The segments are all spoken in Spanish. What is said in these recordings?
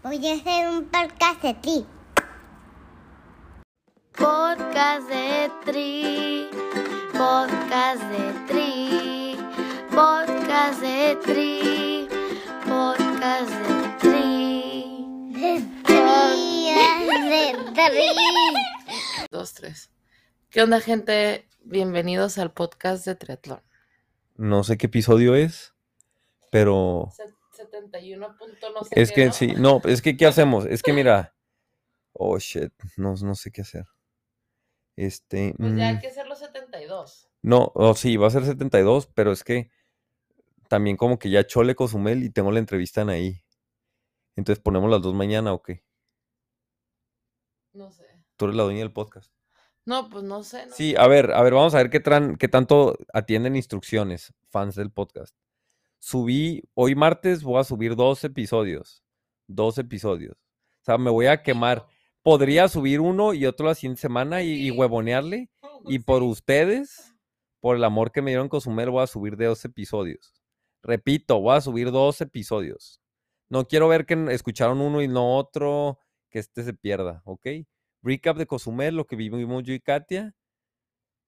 Voy a hacer un podcast de ti. Podcast de Tri, podcast de Tri, podcast de Tri, podcast de Tri. De tri, de tri. Dos, tres. ¿Qué onda, gente? Bienvenidos al podcast de Triatlón. No sé qué episodio es, pero 71 punto no sé es qué, que ¿no? sí, no, es que ¿qué hacemos? Es que mira, oh shit, no, no sé qué hacer. Este, Pues ya hay mm, que hacer los 72. no, oh, sí, va a ser 72, pero es que también como que ya Chole Cozumel y tengo la entrevista en ahí. Entonces ponemos las dos mañana o qué? No sé. Tú eres la dueña del podcast. No, pues no sé. no Sí, a ver, a ver, vamos a ver qué, tran- qué tanto atienden instrucciones, fans del podcast. Subí, hoy martes voy a subir dos episodios. Dos episodios. O sea, me voy a quemar. Podría subir uno y otro la siguiente semana y, huevonearle. Y por ustedes, por el amor que me dieron Cozumel, voy a subir de dos episodios. Repito, voy a subir dos episodios. No quiero ver que escucharon uno y no otro, que este se pierda, ¿ok? Recap de Cozumel, lo que vivimos yo y Katia.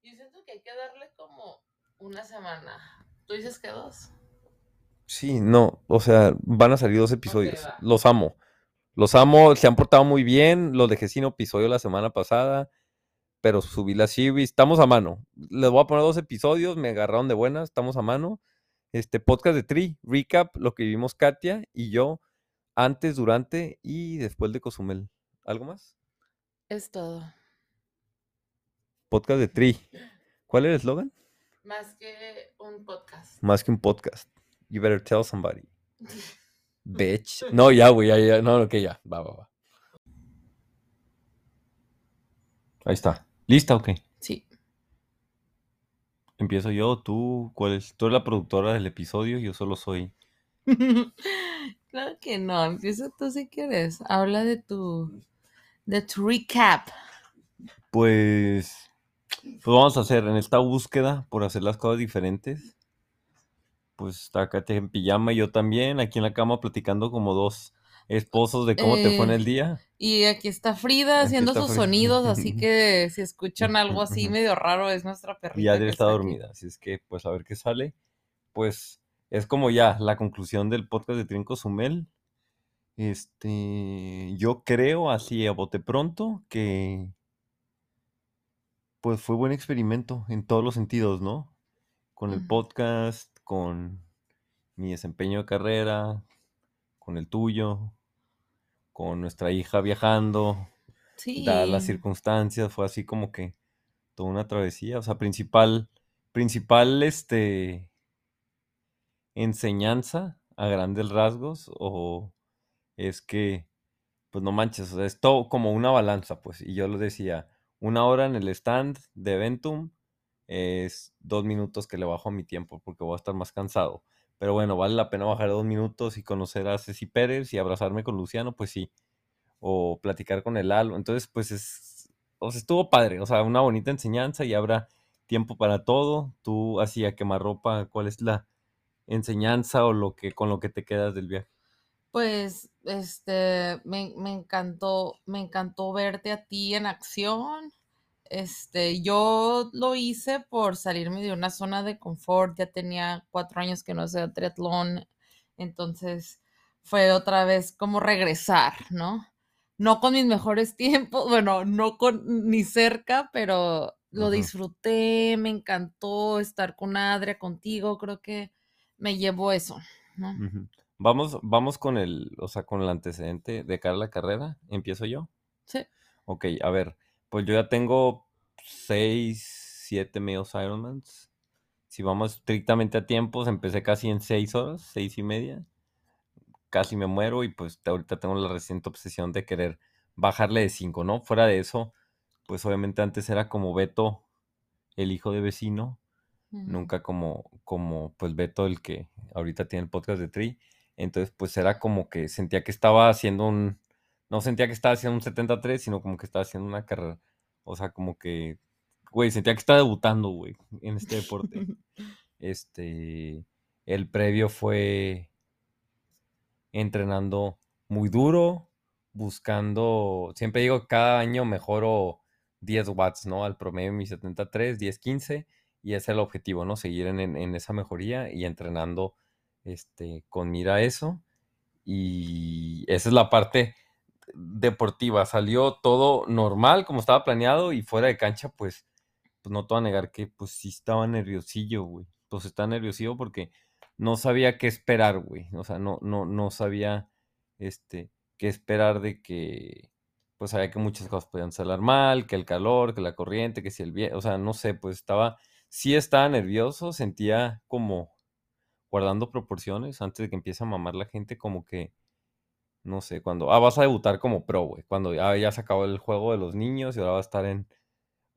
Yo siento que hay que darle como una semana. ¿Tú dices que dos? Sí, no, o sea, van a salir dos episodios. Los amo. Los amo, se han portado muy bien. Los dejé sin episodio la semana pasada, pero subí la series. Estamos a mano. Les voy a poner dos episodios, me agarraron de buenas, estamos a mano. Este podcast de Tri, recap, lo que vivimos Katia y yo antes, durante y después de Cozumel. ¿Algo más? Es todo. Podcast de Tri. ¿Cuál era el eslogan? Más que un podcast. Más que un podcast. You better tell somebody. Bitch. No, ya, güey, ya, ya. No, ok, ya. Va, va, va. Ahí está. ¿Lista o qué? Sí. Empiezo yo, tú, ¿cuál es? Tú eres la productora del episodio, yo solo soy. claro que no. Empieza tú si quieres. Habla de tu. de tu recap. Pues, pues vamos a hacer en esta búsqueda por hacer las cosas diferentes. Pues está Katia en pijama y yo también, aquí en la cama platicando como dos esposos de cómo te fue en Eh, el día. Y aquí está Frida Aquí haciendo está sus Frida. sonidos, así que si escuchan algo así medio raro, es nuestra perrita. Y Adri está aquí. dormida, así es que pues a ver qué sale. Pues es como ya la conclusión del podcast de Trinco Sumel. Este, yo creo así a bote pronto que pues fue buen experimento en todos los sentidos, ¿no? Con el podcast, con mi desempeño de carrera, con el tuyo, con nuestra hija viajando, Sí. dadas las circunstancias, fue así como que toda una travesía, o sea, principal, principal, este, enseñanza a grandes rasgos, o es que, pues no manches, o sea, es todo como una balanza, pues, y yo lo decía, una hora en el stand de Eventum es dos minutos que le bajo a mi tiempo, porque voy a estar más cansado, pero bueno, vale la pena bajar dos minutos y conocer a Ceci Pérez y abrazarme con Luciano, pues sí, o platicar con el Lalo. Entonces, pues es, o sea, estuvo padre, o sea, una bonita enseñanza y habrá tiempo para todo. Tú, así a quemarropa, ¿cuál es la enseñanza o lo que con lo que te quedas del viaje? Pues, este, me, me encantó, me encantó verte a ti en acción. Este, yo lo hice por salirme de una zona de confort. Ya tenía cuatro años que no hacía triatlón. Entonces, fue otra vez como regresar, ¿no? No con mis mejores tiempos, bueno, no con ni cerca, pero lo disfruté, me encantó estar con Adria, contigo, creo que me llevó eso, ¿no? Vamos, vamos con el, o sea, con el antecedente de cara a la carrera. ¿Empiezo yo? Sí. Ok, a ver, pues yo ya tengo seis, siete medios Ironmans. Si vamos estrictamente a tiempos, empecé casi en seis horas, seis y media. Casi me muero y pues ahorita tengo la reciente obsesión de querer bajarle de cinco, ¿no? Fuera de eso, pues obviamente antes era como Beto, el hijo de vecino, nunca como, como pues Beto el que ahorita tiene el podcast de Tri. Entonces, pues era como que sentía que estaba haciendo un, no sentía que estaba haciendo un 73, sino como que estaba haciendo una carrera. O sea, como que, güey, sentía que estaba debutando, güey, en este deporte. Este, el previo fue entrenando muy duro, buscando, siempre digo, cada año mejoro 10 watts, ¿no? Al promedio de mi 73, 10, 15, y ese es el objetivo, ¿no? Seguir en, en- en esa mejoría y entrenando este, con mira a eso. Y esa es la parte deportiva. Salió todo normal, como estaba planeado, y fuera de cancha, pues, pues no te voy a negar que pues sí estaba nerviosillo, güey. Pues estaba nerviosillo porque no sabía qué esperar, güey. O sea, no, no, no sabía este, qué esperar de que, pues sabía que muchas cosas podían salir mal, que el calor, que la corriente, que si el viento, o sea, no sé, pues estaba, sí estaba nervioso, sentía como guardando proporciones antes de que empiece a mamar la gente, como que, no sé, cuando, ah, vas a debutar como pro, güey, cuando ya, ya se acabó el juego de los niños y ahora va a estar en,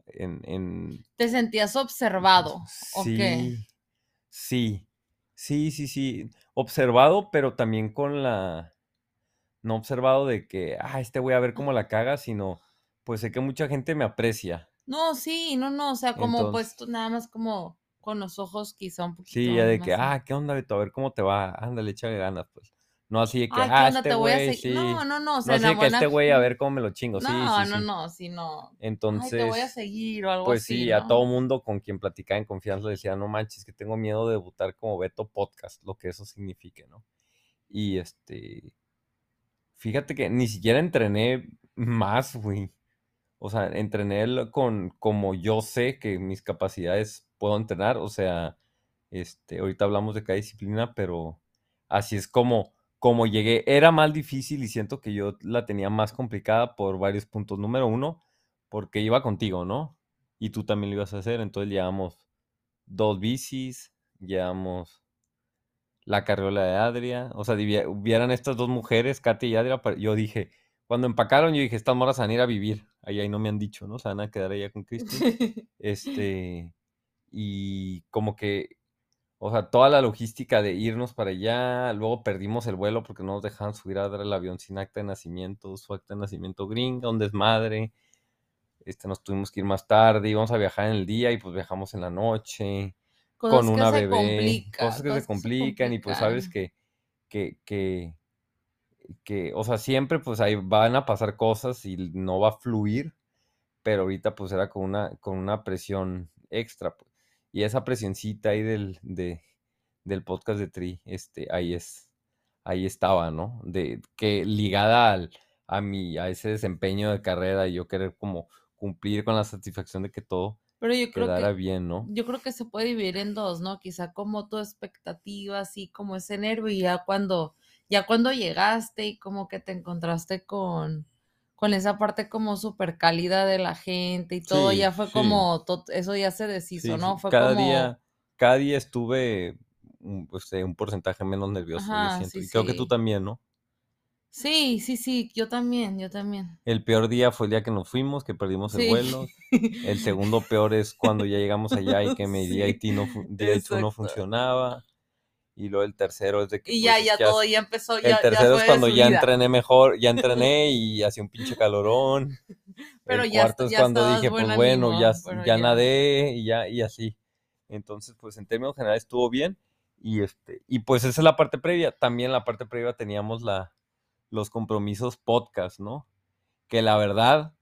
en, en ¿Te sentías observado? Sí, sí, sí, sí, sí. Observado, pero también con la. No observado de que, ah, este voy a ver cómo la caga, sino, pues sé que mucha gente me aprecia. No, sí, no, no, o sea, como Entonces- pues nada más como con los ojos quizá un poquito. Sí, ya de que, así. ah, ¿qué onda, Beto? A ver cómo te va. Ándale, échale ganas, pues. No así de que, Ay, ¿qué ah, este a güey, sí. No, no, no, No o sea, así la de que este güey a ver cómo me lo chingo. Sí, No, sí, no, sí. no, sí, no. Ay, Entonces, te voy a seguir o algo pues así. sí, a ¿no? todo mundo con quien platicaba en confianza le decía, no manches, que tengo miedo de debutar como Beto Podcast, lo que eso signifique, ¿no? Y este, fíjate que ni siquiera entrené más, güey. O sea, entrené con como yo sé que mis capacidades puedo entrenar. O sea, este, ahorita hablamos de cada disciplina, pero así es como, como llegué. Era más difícil y siento que yo la tenía más complicada por varios puntos. Número uno, porque iba contigo, ¿no? Y tú también lo ibas a hacer. Entonces llevamos dos bicis, llevamos la carriola de Adria. O sea, hubieran estas dos mujeres, Katy y Adria. Yo dije, cuando empacaron, yo dije, estas moras van a ir a vivir. Ahí, ahí no me han dicho, ¿no? Se van a quedar allá con Cristi. Este, y como que, o sea, toda la logística de irnos para allá, luego perdimos el vuelo porque no nos dejaban subir a dar el avión sin acta de nacimiento, su acta de nacimiento gringa, un desmadre. Este, nos tuvimos que ir más tarde, íbamos a viajar en el día y pues viajamos en la noche Cosas con una bebé, cosas que se complican y pues sabes que, que, que, que, o sea, siempre pues ahí van a pasar cosas y no va a fluir, pero ahorita pues era con una, con una presión extra, pues. Y esa presioncita ahí del, de, del podcast de Tri, este, ahí es, ahí estaba, ¿no? De, que ligada al, a mi, a ese desempeño de carrera y yo querer como cumplir con la satisfacción de que todo Pero yo creo quedara que bien, ¿no? yo creo que se puede dividir en dos, ¿no? Quizá como tu expectativa, así como ese nervio, y ya cuando, ya cuando llegaste y como que te encontraste con, con esa parte como súper cálida de la gente y todo, Sí, ya fue sí. como, to- eso ya se deshizo, sí, ¿no? Fue cada como, día, cada día estuve un, pues, eh, un porcentaje menos nervioso, yo siento. Y creo que tú también, ¿no? sí, sí, sí, yo también, yo también. El peor día fue el día que nos fuimos, que perdimos el vuelo. El segundo peor es cuando ya llegamos allá y que mi Sí, DIT no, DIT no funcionaba. Y luego el tercero es de que Y pues, ya, es ya que todo, ya empezó, El ya, ya tercero fue es cuando ya entrené mejor, ya entrené y hacía un pinche calorón. Pero el ya cuarto es ya cuando dije, pues ya, bueno, ya ya. nadé y ya, y así. Entonces, pues en términos generales estuvo bien. Y este, y pues esa es la parte previa. También la parte previa teníamos la, los compromisos podcast, ¿no? Que la verdad,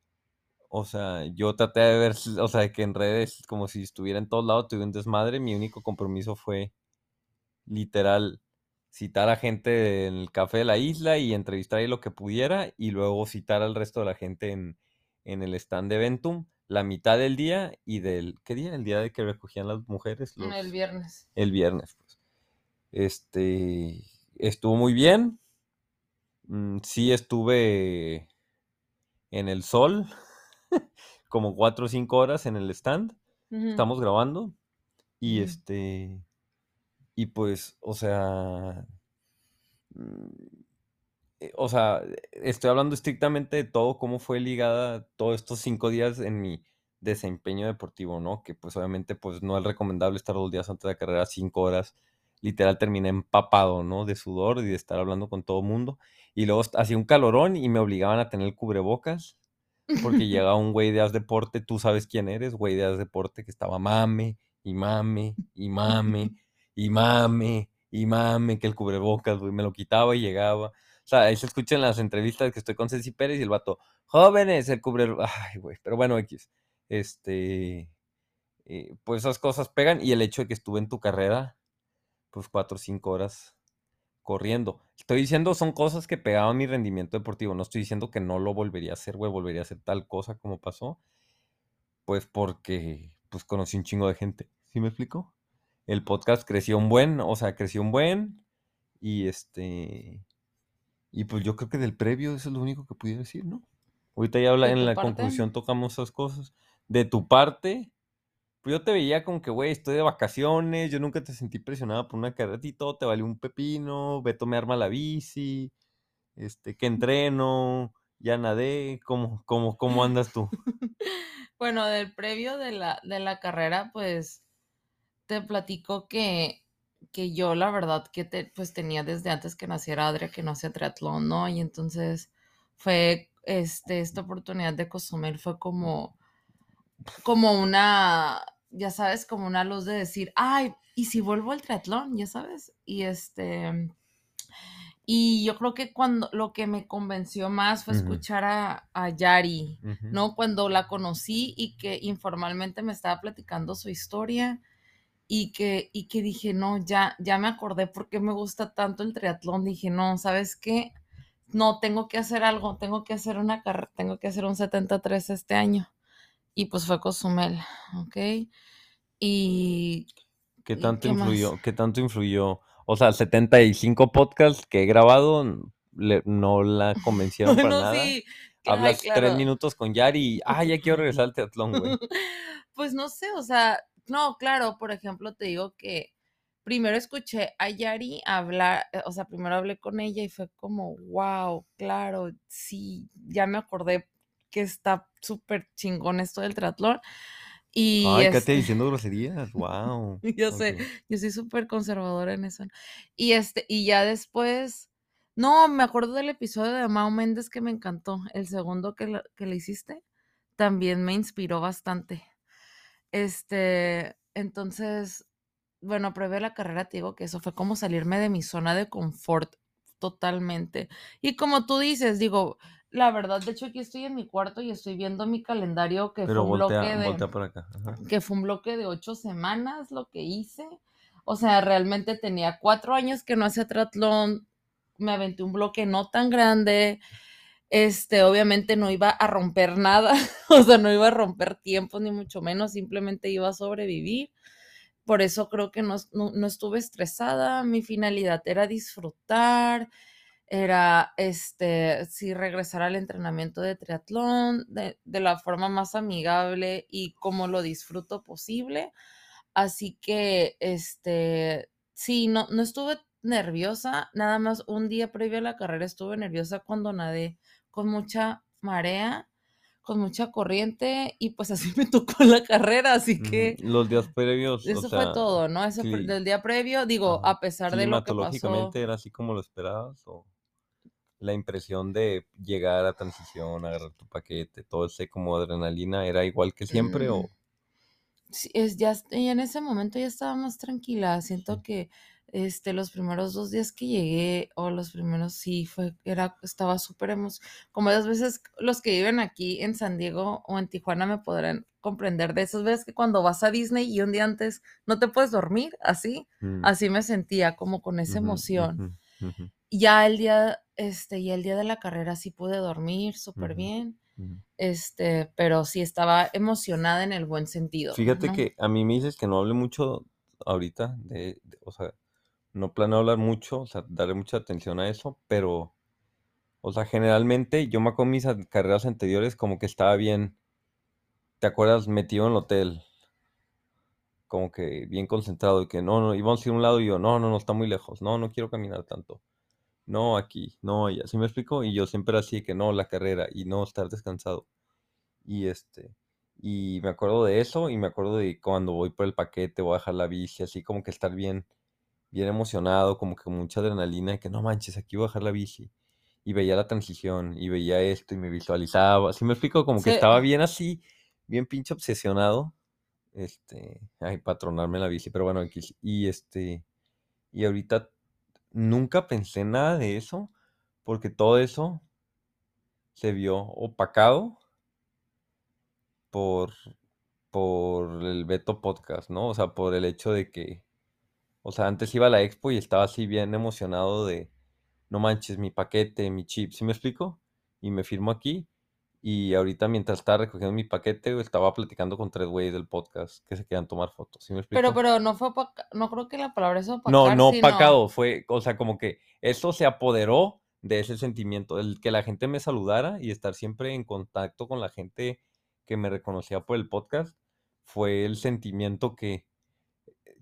o sea, yo traté de ver, o sea, que en redes, como si estuviera en todos lados, tuve un desmadre. Mi único compromiso fue literal citar a gente en el café de la isla y entrevistar ahí lo que pudiera y luego citar al resto de la gente en, en el stand de Ventum la mitad del día y del ¿qué día? El día de que recogían las mujeres los- El viernes. el viernes pues. este estuvo muy bien Mm, sí estuve en el sol como cuatro o cinco horas en el stand estamos grabando y este y pues o sea mm, eh, o sea estoy hablando estrictamente de todo cómo fue ligada todos estos cinco días en mi desempeño deportivo no que pues obviamente pues no es recomendable estar dos días antes de la carrera cinco horas literal terminé empapado no de sudor y de estar hablando con todo el mundo. Y luego hacía un calorón y me obligaban a tener el cubrebocas porque llegaba un güey de Haz Deporte, tú sabes quién eres, güey de Haz Deporte, que estaba mame, y mame, y mame, y mame, y mame, que el cubrebocas, güey, me lo quitaba y llegaba. O sea, ahí se escucha en las entrevistas que estoy con Ceci Pérez y el vato, jóvenes, el cubre... Ay, güey, pero bueno, X. Este... eh, pues esas cosas pegan y el hecho de que estuve en tu carrera, pues cuatro o cinco horas corriendo. Estoy diciendo son cosas que pegaban mi rendimiento deportivo. No estoy diciendo que no lo volvería a hacer, güey, volvería a hacer tal cosa como pasó. Pues porque, pues conocí un chingo de gente. ¿Sí me explico? El podcast creció un buen, o sea, creció un buen. Y este. Y pues yo creo que del previo eso es lo único que pudiera decir, ¿no? Ahorita ya habla, ¿De en la parte? conclusión tocamos esas cosas. De tu parte, pues yo te veía como que, güey, estoy de vacaciones, yo nunca te sentí presionada por una carrera y todo, te valió un pepino, Beto me arma la bici, este, que entreno, ya nadé, ¿cómo, cómo, cómo andas tú? Bueno, del previo de la, de la carrera, pues te platico que, que yo la verdad que te, pues tenía desde antes que naciera Adria que no hacía triatlón, ¿no? Y entonces fue este, esta oportunidad de Cozumel fue como, como una, ya sabes, como una luz de decir, ay, ¿y si vuelvo al triatlón? Ya sabes. Y este, y yo creo que cuando lo que me convenció más fue escuchar a, a Yari. ¿no? Cuando la conocí y que informalmente me estaba platicando su historia y que, y que dije, no, ya, ya me acordé por qué me gusta tanto el triatlón. Dije, no, ¿sabes qué? No, tengo que hacer algo, tengo que hacer una carrera, tengo que hacer un 73 este año. Y pues fue Cozumel, ¿ok? Y ¿Qué ¿Y tanto qué más? influyó? ¿Qué tanto influyó? O sea, 75 podcasts que he grabado le- no la convencieron para nada. sí, ay, Hablas tres minutos con Yari y, ah, ya quiero regresar al teatlón, güey. Pues no sé, o sea, no, claro, por ejemplo, te digo que primero escuché a Yari hablar, eh, o sea, primero hablé con ella y fue como, wow, claro, sí, ya me acordé que está súper chingón esto del triatlón. Y Ay, Katia este, diciendo groserías, wow. yo sé, yo soy súper conservadora en eso. Y este, y ya después, no, me acuerdo del episodio de Mao Méndez que me encantó, el segundo que, la- que le hiciste, también me inspiró bastante. Este, entonces, bueno, previo a la carrera te digo que eso fue como salirme de mi zona de confort totalmente. Y como tú dices, digo, la verdad, de hecho aquí estoy en mi cuarto y estoy viendo mi calendario que Pero fue un bloque de voltea por acá. ajá. que fue un bloque de ocho semanas lo que hice. O sea, realmente tenía cuatro años que no hacía triatlón, me aventé un bloque no tan grande. Este, obviamente no iba a romper nada, o sea, no iba a romper tiempos ni mucho menos, simplemente iba a sobrevivir. Por eso creo que no, no, no estuve estresada, mi finalidad era disfrutar, era, este, sí, regresar al entrenamiento de triatlón de, de la forma más amigable y como lo disfruto posible. Así que, este, sí, no, no estuve nerviosa, nada más un día previo a la carrera estuve nerviosa cuando nadé con mucha marea, con mucha corriente y pues así me tocó la carrera, así que Los días previos, o eso fue todo, ¿no? Eso fue cli- del día previo, digo, ajá, a pesar de lo que pasó. era así como lo esperabas o la impresión de llegar a transición, agarrar tu paquete, todo ese como adrenalina era igual que siempre Mm. o Sí, es ya y en ese momento ya estaba más tranquila. Siento Sí. que este los primeros dos días que llegué, o los primeros sí fue, era, estaba súper emocionada. Como esas veces los que viven aquí en San Diego o en Tijuana me podrán comprender de esas veces que cuando vas a Disney y un día antes no te puedes dormir, así, Mm, así me sentía, como con esa emoción. Ya el día, este, y el día de la carrera sí pude dormir súper bien, este, pero sí estaba emocionada en el buen sentido, Fíjate ¿no? que a mí me dices que no hable mucho ahorita, de, de- o sea, no planeo hablar mucho, o sea, darle mucha atención a eso, pero, o sea, generalmente yo me acuerdo mis carreras anteriores como que estaba bien, ¿te acuerdas? Metido en el hotel, como que bien concentrado y que no, no, íbamos a ir a un lado y yo, no, no, no, está muy lejos, no, no quiero caminar tanto, no, aquí, no, allá, ¿sí me explico? Y yo siempre así que no, la carrera y no estar descansado. Y este, y me acuerdo de eso y me acuerdo de cuando voy por el paquete, voy a dejar la bici, así como que estar bien, bien emocionado, como que con mucha adrenalina, que no manches, aquí voy a dejar la bici. Y veía la transición y veía esto y me visualizaba, así me explico, como que estaba bien así, bien pinche obsesionado, este, ay, patronarme la bici, pero bueno, X. Y este, y ahorita nunca pensé nada de eso, porque todo eso se vio opacado por, por el Beto Podcast, ¿no? O sea, por el hecho de que, o sea, antes iba a la expo y estaba así bien emocionado de, no manches, mi paquete, mi chip, ¿sí me explico? Y me firmo aquí. Y ahorita mientras estaba recogiendo mi paquete, estaba platicando con tres güeyes del podcast que se quedan tomar fotos, ¿sí me explico? Pero, pero no fue opaca- no creo que la palabra es opacar. No, no sino- opacado, fue, o sea, como que esto se apoderó de ese sentimiento, el que la gente me saludara y estar siempre en contacto con la gente que me reconocía por el podcast, fue el sentimiento que,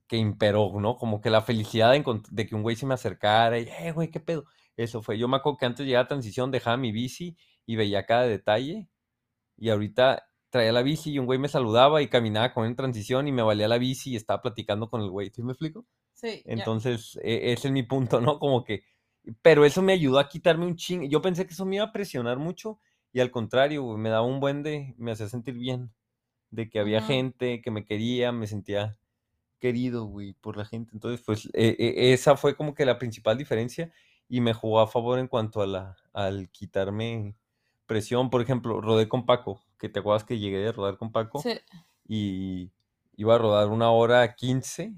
que imperó, ¿no? Como que la felicidad de, de que un güey se me acercara y, eh, güey, ¿qué pedo? Eso fue. Yo me acuerdo que antes llegaba a transición, dejaba mi bici y veía cada detalle. Y ahorita traía la bici y un güey me saludaba y caminaba con él en transición y me valía la bici y estaba platicando con el güey. ¿Sí me explico? Sí. Entonces, e- ese es mi punto, ¿no? Como que, pero eso me ayudó a quitarme un ching. Yo pensé que eso me iba a presionar mucho y al contrario, güey, me daba un buen de, me hacía sentir bien, de que había gente que me quería, me sentía querido, güey, por la gente. Entonces, pues, e- e- esa fue como que la principal diferencia y me jugó a favor en cuanto a la, al quitarme presión. Por ejemplo, rodé con Paco, que te acuerdas que llegué a rodar con Paco Sí. y iba a rodar una hora quince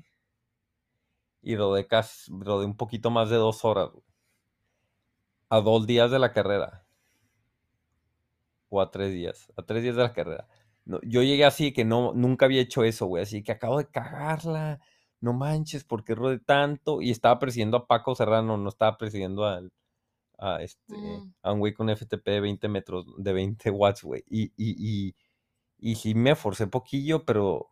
y rodé casi, rodé un poquito más de dos horas, güey. A dos días de la carrera. O a tres días. A tres días de la carrera. No, yo llegué así que no, nunca había hecho eso, güey. Así que acabo de cagarla. No manches, ¿por qué rodé tanto? Y estaba persiguiendo a Paco Serrano, no estaba persiguiendo al, a, este, Mm. a un güey con FTP de 20 metros, de 20 watts, güey. Y, y, y, y sí me forcé poquillo, pero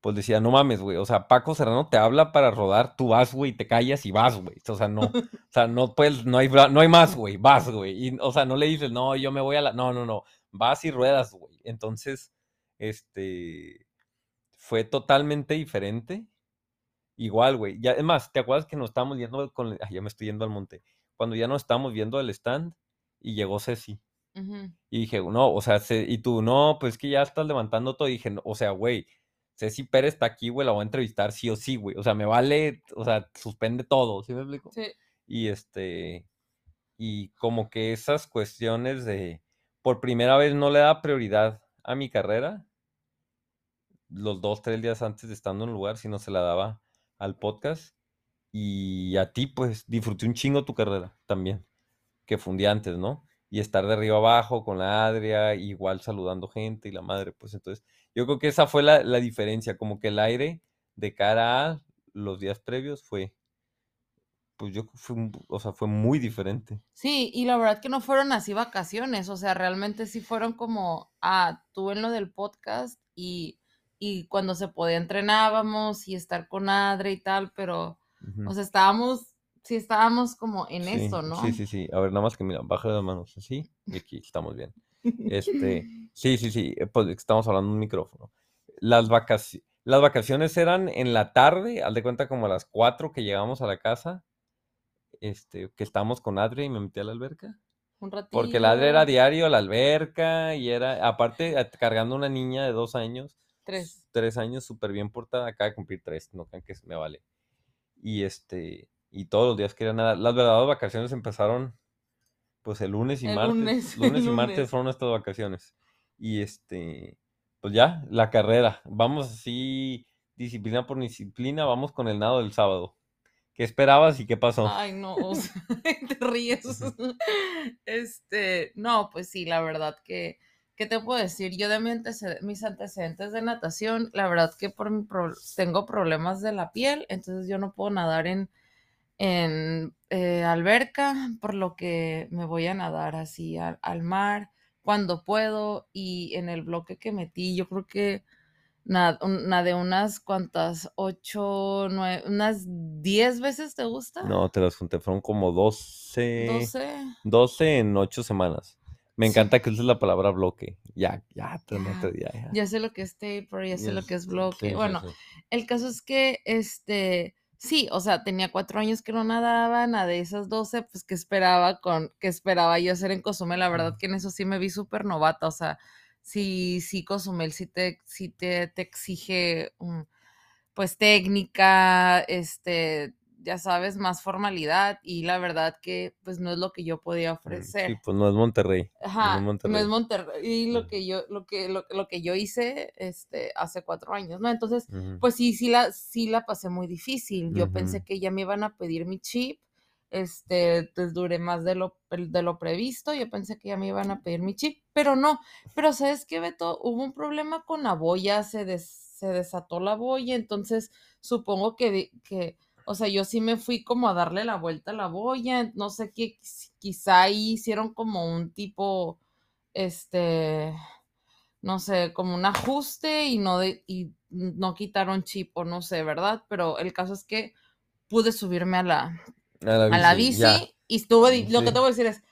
pues decía, no mames, güey. O sea, Paco Serrano te habla para rodar, tú vas, güey, te callas y vas, güey. O sea, no, o sea, no puedes, no hay, no hay más, güey, vas, güey. Y, o sea, no le dices, no, yo me voy a la. No, no, no. Vas y ruedas, güey. Entonces, este. Fue totalmente diferente. Igual, güey. Ya, es más, ¿te acuerdas que nos estábamos yendo con. Ay, ya me estoy yendo al monte. Cuando ya nos estábamos viendo el stand y llegó Ceci. Y dije, no, o sea, y tú, no, pues que ya estás levantando todo. Y dije, "No, o sea, güey, Ceci Pérez está aquí, güey, la voy a entrevistar sí o sí, güey. O sea, me vale, o sea, suspende todo, ¿sí me explico? Sí. Y este, y como que esas cuestiones de, por primera vez no le da prioridad a mi carrera, los dos, tres días antes de estando en un lugar, sino se la daba al podcast. Y a ti, pues, disfruté un chingo tu carrera también, que fue un día antes, ¿no? Y estar de arriba abajo con la Adria, igual saludando gente y la madre, pues entonces, yo creo que esa fue la, la diferencia, como que el aire de cara a los días previos fue, pues yo fue, o sea, fue muy diferente. Sí, y la verdad que no fueron así vacaciones, o sea, realmente sí fueron como, ah, tú en lo del podcast y, y cuando se podía entrenábamos y estar con Adre y tal, pero, o sea, estábamos, sí estábamos como en Sí, eso, ¿no? Sí, sí, sí. A ver, nada más que mira, baja las manos así y aquí estamos bien. Este, sí, sí, sí, eh, pues estamos hablando de un micrófono. Las vacaciones, las vacaciones eran en la tarde, haz de cuenta como a las 4 que llegamos a la casa, este, que estábamos con Adri y me metí a la alberca. Un ratito. Porque el Adri era diario a la alberca y era, aparte, cargando una niña de dos años, Tres. tres años, súper bien portada, acaba de cumplir tres, no crean que me vale. Y este, y todos los días quería nada. Las verdaderas vacaciones empezaron, pues el lunes y El martes. lunes, lunes y martes fueron nuestras vacaciones. Y este, pues ya, la carrera. Vamos así, disciplina por disciplina, vamos con el nado del sábado. ¿Qué esperabas y qué pasó? Ay, no, o sea, te ríes. Este, no, pues sí, la verdad que, ¿qué te puedo decir? Yo de mi mis antecedentes de natación, la verdad que por mi pro- tengo problemas de la piel, entonces yo no puedo nadar en, en eh, alberca, por lo que me voy a nadar así al, al mar cuando puedo y en el bloque que metí, yo creo que na- un- nadé unas cuantas, ocho, nueve, unas diez veces, ¿te gusta? No, te las junté, fueron como 12, 12. 12 en 8 semanas. Me Sí. encanta que uses la palabra bloque. Ya, ya, te Ya, metes, ya, ya. Ya sé lo que es taper, ya sé lo que es bloque. sí, bueno, sí. el caso es que, este, sí, o sea, tenía cuatro años que no nadaba, nadé esas 12, pues que esperaba con, que esperaba yo hacer en Cozumel. La verdad que en eso sí me vi súper novata, o sea, sí, sí, Cozumel sí te, sí te, te exige, mm, pues técnica, este, ya sabes, más formalidad y la verdad que pues no es lo que yo podía Mm, Sí, ofrecer. pues no es Monterrey. No Ajá, no es Monterrey. Y lo Mm. que yo, lo que, lo, lo que yo hice este, hace cuatro años, ¿no? Entonces, pues sí, sí la, sí la pasé muy difícil. Yo pensé que ya me iban a pedir mi chip. Este, pues duré más de lo, de lo previsto. Yo pensé que ya me iban a pedir mi chip, pero no. Pero ¿sabes qué, Beto? Hubo un problema con la boya, se, des- se desató la boya, entonces supongo que, que, o sea, yo sí me fui como a darle la vuelta a la boya, no sé qué, quiz- quizá ahí hicieron como un tipo, este, no sé, como un ajuste y no, de- y no quitaron chip o no sé, ¿verdad? Pero el caso es que pude subirme a la, A la a la bici, ya. y estuvo, lo que te voy a decir es,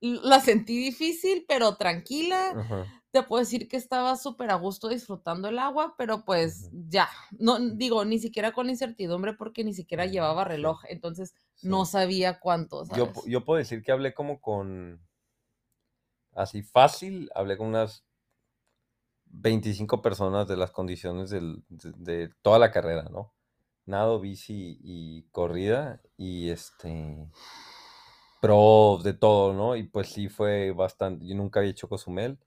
la sentí difícil, pero tranquila. Ajá. Te puedo decir que estaba súper a gusto disfrutando el agua, pero pues ya, no digo, ni siquiera con incertidumbre porque ni siquiera llevaba reloj, entonces Sí. no sabía cuánto, Yo, yo puedo decir que hablé como con, así fácil, hablé con unas 25 personas de las condiciones del- de, de toda la carrera, ¿no? Nado, bici y corrida y este, pro de todo, ¿no? Y pues sí fue bastante, yo nunca había hecho Cozumel,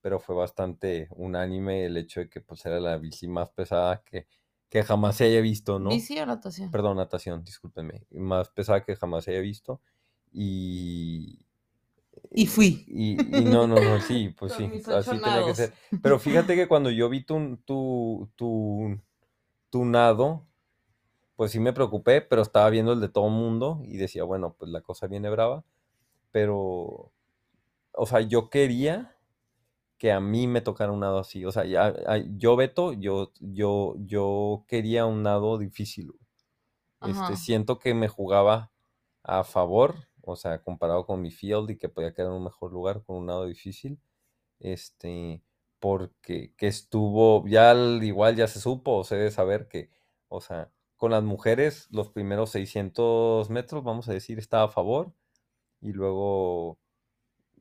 pero fue bastante unánime el hecho de que pues era la bici más pesada que, que jamás se haya visto, ¿no? ¿Bici o natación? Perdón, natación, discúlpenme. Más pesada que jamás haya visto. Y. Y fui. Y, y no, no, no, sí, pues sí, así tenía que ser. Pero fíjate que cuando yo vi tu, tu, tu, tu nado, pues sí me preocupé, pero estaba viendo el de todo mundo y decía, bueno, pues la cosa viene brava. Pero, o sea, yo quería que a mí me tocara un nado así. O sea, ya, yo, Beto, yo, yo, yo quería un nado difícil. Este, siento que me jugaba a favor, o sea, comparado con mi field y que podía quedar en un mejor lugar con un nado difícil. Este, porque que estuvo, ya al igual ya se supo, o se debe saber que, o sea, con las mujeres los primeros 600 metros, vamos a decir, estaba a favor y luego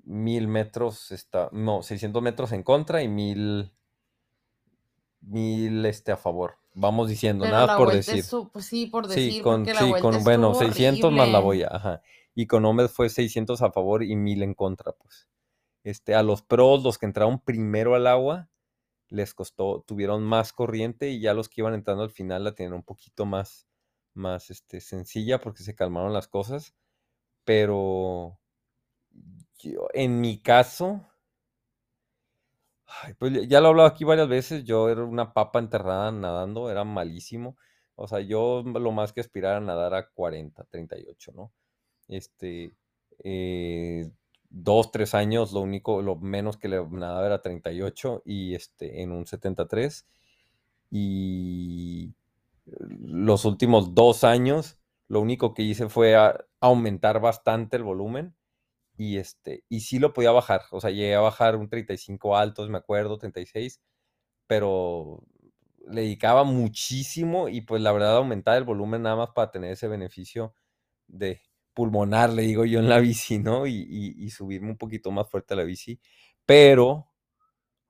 1000 metros está, no, 600 metros en contra y 1000 1000 este a favor. Vamos diciendo, Pero nada la por decir. su- pues sí, por Sí, decir, con, porque la sí, con, bueno, estuvo 600 más la boya, ajá. Y con hombres fue 600 a favor y 1000 en contra, pues. Este, a los pros, los que entraron primero al agua, les costó, tuvieron más corriente y ya los que iban entrando al final la tenían un poquito más, más, este, sencilla porque se calmaron las cosas. Pero yo, en mi caso, pues ya ya lo he hablado aquí varias veces, yo era una papa enterrada nadando, era malísimo. O sea, yo lo más que aspiraba a nadar a 40, 38, ¿no? Este, eh, dos, tres años, lo único, lo menos que le nadaba era 38 y este, en un 73. Y los últimos dos años, lo único que hice fue aumentar bastante el volumen y este, y sí lo podía bajar, o sea, llegué a bajar un 35 altos, me acuerdo, 36, pero le dedicaba muchísimo y pues la verdad aumentaba el volumen nada más para tener ese beneficio de pulmonar, le digo yo en la bici, ¿no? Y, y- y subirme un poquito más fuerte a la bici, pero,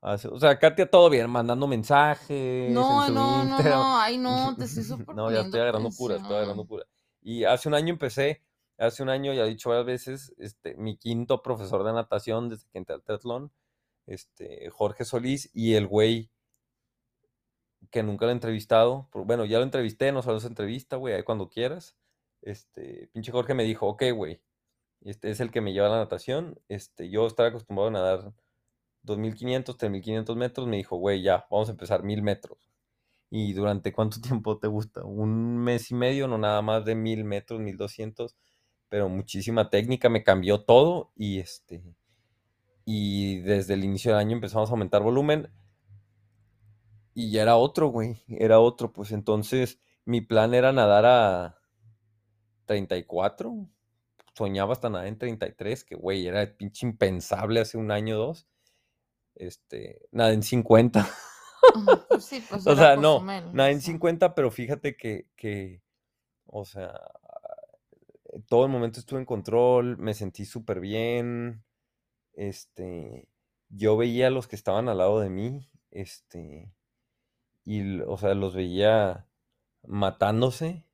o sea, Katia todo bien, mandando mensajes en No, no, no, no, ay no, te estoy súper No, ya estoy agarrando cura, estoy agarrando cura. Y hace un año empecé, hace un año, ya he dicho varias veces, este, mi quinto profesor de natación desde que entré al triatlón, este, Jorge Solís, y el güey que nunca lo he entrevistado, bueno, ya lo entrevisté, no esa entrevista, güey, ahí cuando quieras. Este, pinche Jorge me dijo, ok, güey, este es el que me lleva a la natación, este, yo estaba acostumbrado a nadar 2500, 3500 metros, me dijo, güey, ya, vamos a empezar 1000 metros. ¿Y durante cuánto tiempo te gusta? Un mes y medio, no nada más de 1000 metros, 1200, pero muchísima técnica, me cambió todo y este, y desde el inicio del año empezamos a aumentar volumen y ya era otro, güey, era otro, pues entonces mi plan era nadar a 34, soñaba hasta nadar en 33, que güey, era pinche impensable hace un año o dos, este, nada en 50. Ujú, Pues sí, pues O sea, no, Cozumel, nada en sea. 50, pero fíjate que, que, o sea, eh, todo el momento estuve en control, me sentí súper bien, este, yo veía a los que estaban al lado de mí, este, y, o sea, los veía matándose,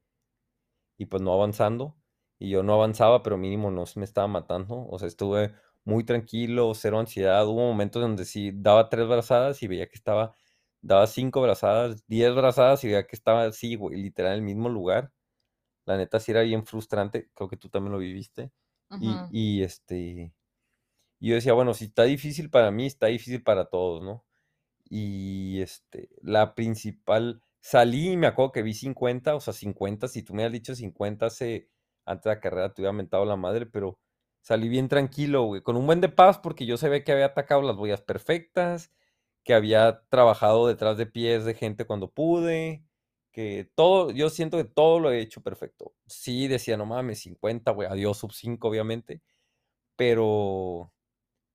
y pues no avanzando. Y yo no avanzaba, pero mínimo no me estaba matando. O sea, estuve muy tranquilo, cero ansiedad. Hubo momentos donde sí daba tres brazadas y veía que estaba, daba cinco brazadas, diez brazadas y veía que estaba así, güey, literal en el mismo lugar. La neta sí era bien frustrante, creo que tú también lo viviste. Y, Ujú. y este, y yo decía, bueno, si está difícil para mí, está difícil para todos, ¿no? Y este, la principal, salí y me acuerdo que vi 50, o sea, 50, si tú me hubieras dicho 50 hace, antes de la carrera te hubiera mentado la madre, pero salí bien tranquilo, güey, con un buen de paz porque yo sabía que había atacado las boyas perfectas, que había trabajado detrás de pies de gente cuando pude, que todo, yo siento que todo lo he hecho perfecto. Sí, decía, no mames, 50, güey, adiós sub 5, obviamente, pero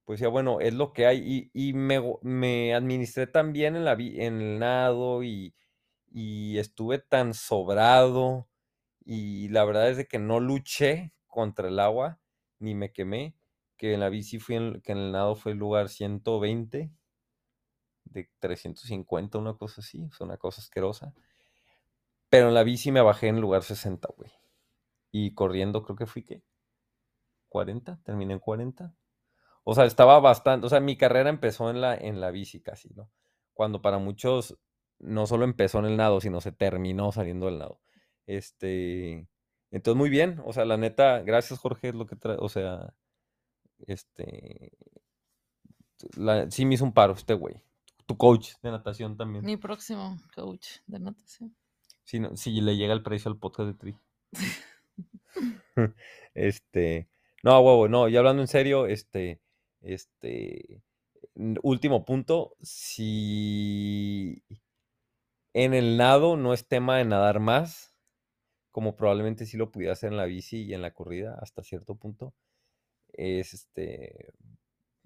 pues ya bueno, es lo que hay. Y, y me, me administré tan bien en, la, en el nado y, y estuve tan sobrado. Y la verdad es de que no luché contra el agua ni me quemé. Que en la bici fui en, que en el nado fue el lugar 120 de 350, una cosa así, sea, una cosa asquerosa. Pero en la bici me bajé en lugar 60, güey. Y corriendo creo que fui, ¿qué? 40, terminé en 40. O sea, estaba bastante, o sea, mi carrera empezó en la, en la bici casi, ¿no? Cuando para muchos no solo empezó en el nado, sino se terminó saliendo del nado. Este, entonces muy bien, o sea, la neta, gracias Jorge, es lo que trae, o sea, este, la- sí me hizo un paro este güey. Tu coach de natación también. Mi próximo coach de natación. Si, no- si le llega el precio al podcast de Tri. este, no, huevo, no, ya hablando en serio, este, este, último punto, si en el nado no es tema de nadar más, como probablemente sí lo pudiera hacer en la bici y en la corrida hasta cierto punto, es este,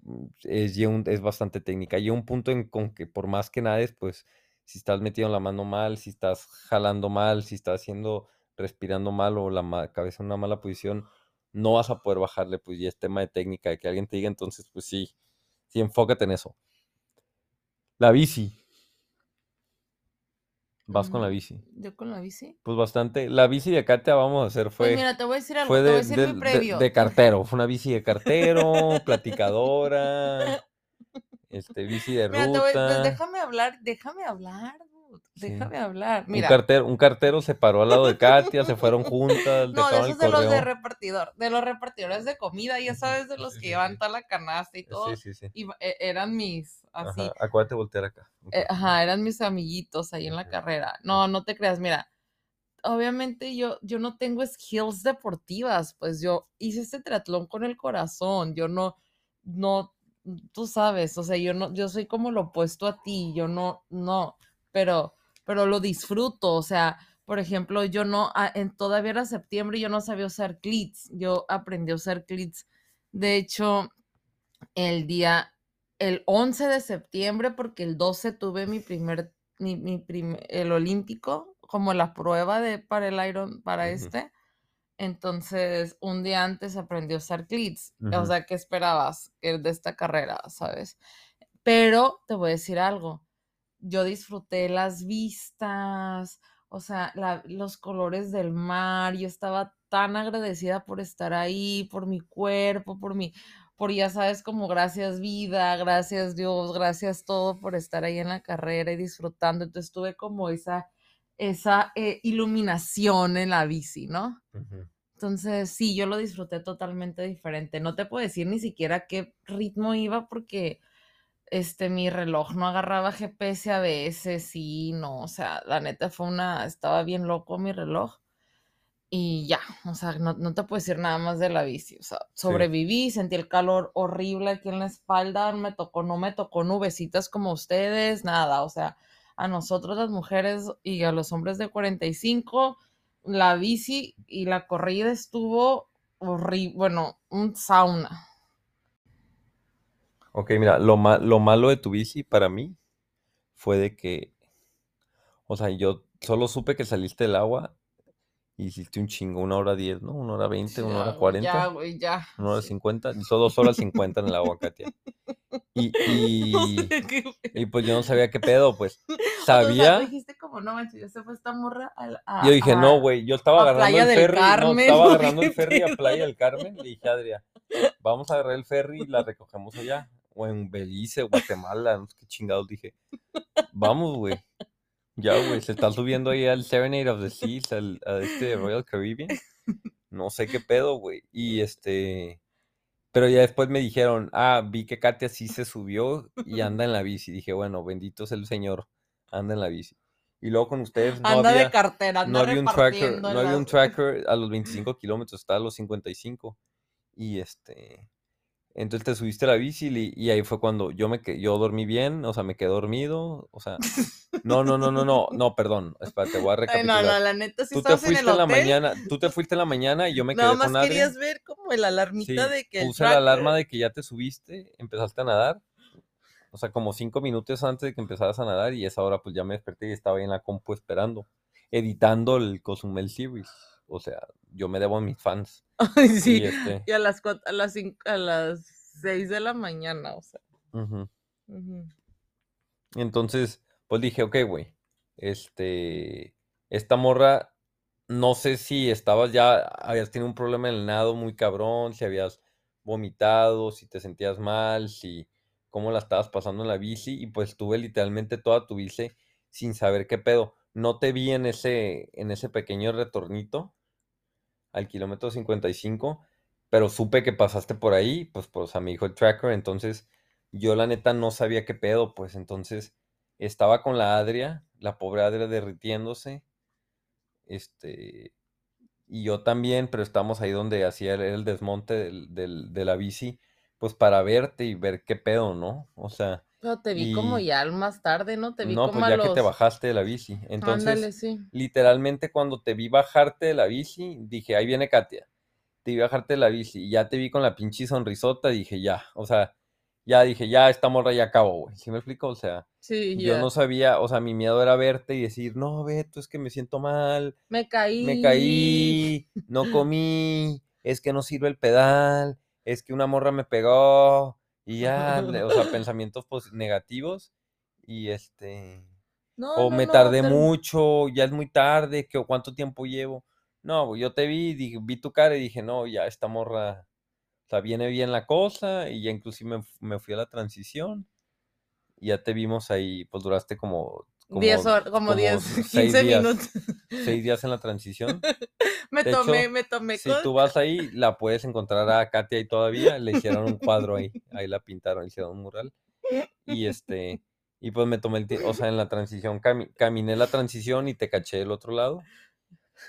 mm, es, bastante técnica. Y un punto en con que por más que nades, pues si estás metiendo la mano mal, si estás jalando mal, si estás haciendo, respirando mal o la cabeza en una mala posición, no vas a poder bajarle, pues es tema de técnica, de que alguien te diga, entonces pues sí, sí, enfócate en eso. La bici. Vas con la bici. Yo con la bici. Pues bastante. La bici de Katia vamos a hacer Pues fue, mira, te voy a decir algo, fue te voy a de, decir de- mi de- previo. de cartero. Fue una bici de cartero, platicadora, este, bici de Mira, te voy, pues ruta. déjame hablar, déjame hablar, dude, Sí. déjame hablar. Un cartero, un cartero se paró al lado de Katia, se fueron juntas, no, de esos de los de repartidor, de los repartidores de comida, ya sabes, de los que llevan toda la canasta y todo, Sí, sí, sí. y e- eran mis, así, Ajá, acuérdate voltear acá. eh, ajá, eran mis amiguitos ahí en la carrera. No, no te creas, mira, obviamente yo, yo no tengo skills deportivas, pues yo hice este triatlón con el corazón, yo no, no, tú sabes, o sea, yo no, yo soy como lo opuesto a ti, yo no, no, pero, pero lo disfruto, o sea, por ejemplo, yo no, ah, en, todavía era septiembre y yo no sabía usar clits, yo aprendí a usar clits, de hecho, el día, el 11 de septiembre, porque el 12 tuve mi primer, mi, mi prim- el olímpico, como la prueba de, para el Iron, para este. Entonces, un día antes aprendí a usar clits. O sea, ¿qué esperabas de esta carrera, sabes? Pero te voy a decir algo. Yo disfruté las vistas, o sea, la- los colores del mar. Yo estaba tan agradecida por estar ahí, por mi cuerpo, por mi, por ya sabes, como gracias vida, gracias Dios, gracias todo por estar ahí en la carrera y disfrutando. Entonces tuve como esa, esa eh, iluminación en la bici, ¿no? Entonces, sí, yo lo disfruté totalmente diferente. No te puedo decir ni siquiera qué ritmo iba porque este mi reloj no agarraba GPS a veces, sí, no, o sea, la neta fue una, estaba bien loco mi reloj y ya, o sea, no, no te puedo decir nada más de la bici, o sea, Sí. sobreviví, sentí el calor horrible aquí en la espalda, me tocó, no me tocó nubecitas como ustedes, nada, o sea, a nosotros las mujeres y a los hombres de 45, la bici y la corrida estuvo horrible, bueno, un sauna. Ok, mira, lo, ma- lo malo de tu bici para mí fue de que, o sea, yo solo supe que saliste del agua Y hiciste un chingo, una hora diez, ¿no? Una hora veinte, una Ya, hora güey, cuarenta. Ya, güey, ya. Una hora sí. cincuenta. Hizo dos horas cincuenta en el agua, Katia. Y, No y, qué pues yo no sabía qué pedo, pues. O sea, Sabía. dijiste como, no manches, ya se fue esta morra al- a, Yo dije, a- no, güey, yo estaba a agarrando Playa el del ferry, no, Carmen, estaba ¿o agarrando qué el ferry a pedo? Playa del Carmen. Le dije a Adria, vamos a agarrar el ferry y la recogemos allá. O en Belice, Guatemala, no sé qué chingados dije. Vamos, güey. Ya, güey, se está subiendo ahí al Serenade of the Seas, al, a este Royal Caribbean. No sé qué pedo, güey. Y este... Pero ya después me dijeron, ah, vi que Katia sí se subió y anda en la bici. Dije, bueno, bendito sea el Señor, anda en la bici. Y luego con ustedes no anda había de cartera, anda no había un tracker, no había un tracker a los 25 kilómetros, estaba a los 55. Y este, entonces te subiste a la bici y, y ahí fue cuando yo me yo dormí bien, o sea, me quedé dormido, o sea, no, no, no, no, no, no, perdón, espérate, voy a Ay, no, recapitular. no, la neta, si tú te en fuiste el en la hotel, mañana, tú te fuiste en la mañana y yo me quedé nada más con Adri. querías ver como Sí, alarmita de que el puse la alarma de que ya te subiste, empezaste a nadar. O sea, como cinco minutos antes de que empezaras a nadar y esa hora pues ya me desperté y estaba ahí en la compu esperando, editando el Cozumel Series. O sea, yo me debo a mis fans. Ay, sí, Y este, y a las cuat- a las cinco, a las seis de la mañana, o sea. Entonces, pues dije, ok, güey, este, esta morra, no sé si estabas ya, habías tenido un problema en el nado muy cabrón, si habías vomitado, si te sentías mal, si, cómo la estabas pasando en la bici, y pues tuve literalmente toda tu bici sin saber qué pedo. No te vi en ese, en ese pequeño retornito al kilómetro 55, pero supe que pasaste por ahí, pues, pues, o sea, me el tracker, entonces yo la neta no sabía qué pedo, pues entonces estaba con la Adria, la pobre Adria derritiéndose, este, y yo también, pero estábamos ahí donde hacía el, el desmonte del- del- de la bici, pues para verte y ver qué pedo, ¿no? O sea, Pero te vi como ya más tarde, ¿no? Te vi no, como pues a ya los... que te bajaste de la bici, entonces Ándale, sí. literalmente cuando te vi bajarte de la bici, dije, ahí viene Katia. Te vi bajarte de la bici y ya te vi con la pinche sonrisota, dije, ya, o sea, ya dije, ya esta morra ya acabó, güey. ¿Sí me explico? O sea, Sí, yo ya. no sabía, o sea, mi miedo era verte y decir, no, Beto, es que me siento mal, Me caí. me caí, no comí, es que no sirve el pedal, es que una morra me pegó y ya, o sea, pensamientos pues, negativos y este No, o no, me tardé mucho, ya es muy tarde, que, o cuánto tiempo llevo. No, güey, yo te vi, dije- vi tu cara y dije, no, ya esta morra, o sea, viene bien la cosa, y ya inclusive me, me fui a la transición, y ya te vimos ahí, pues duraste como, como, 10 horas, como 10, seis 15 días, minutos. seis días en la transición. Me De tomé, hecho, me tomé Si con... tú vas ahí, la puedes encontrar a Katia ahí todavía, le hicieron un cuadro ahí, ahí la pintaron, hicieron un mural, y este... Y pues me tomé el tiempo, o sea, en la transición, cami- caminé la transición y te caché del otro lado,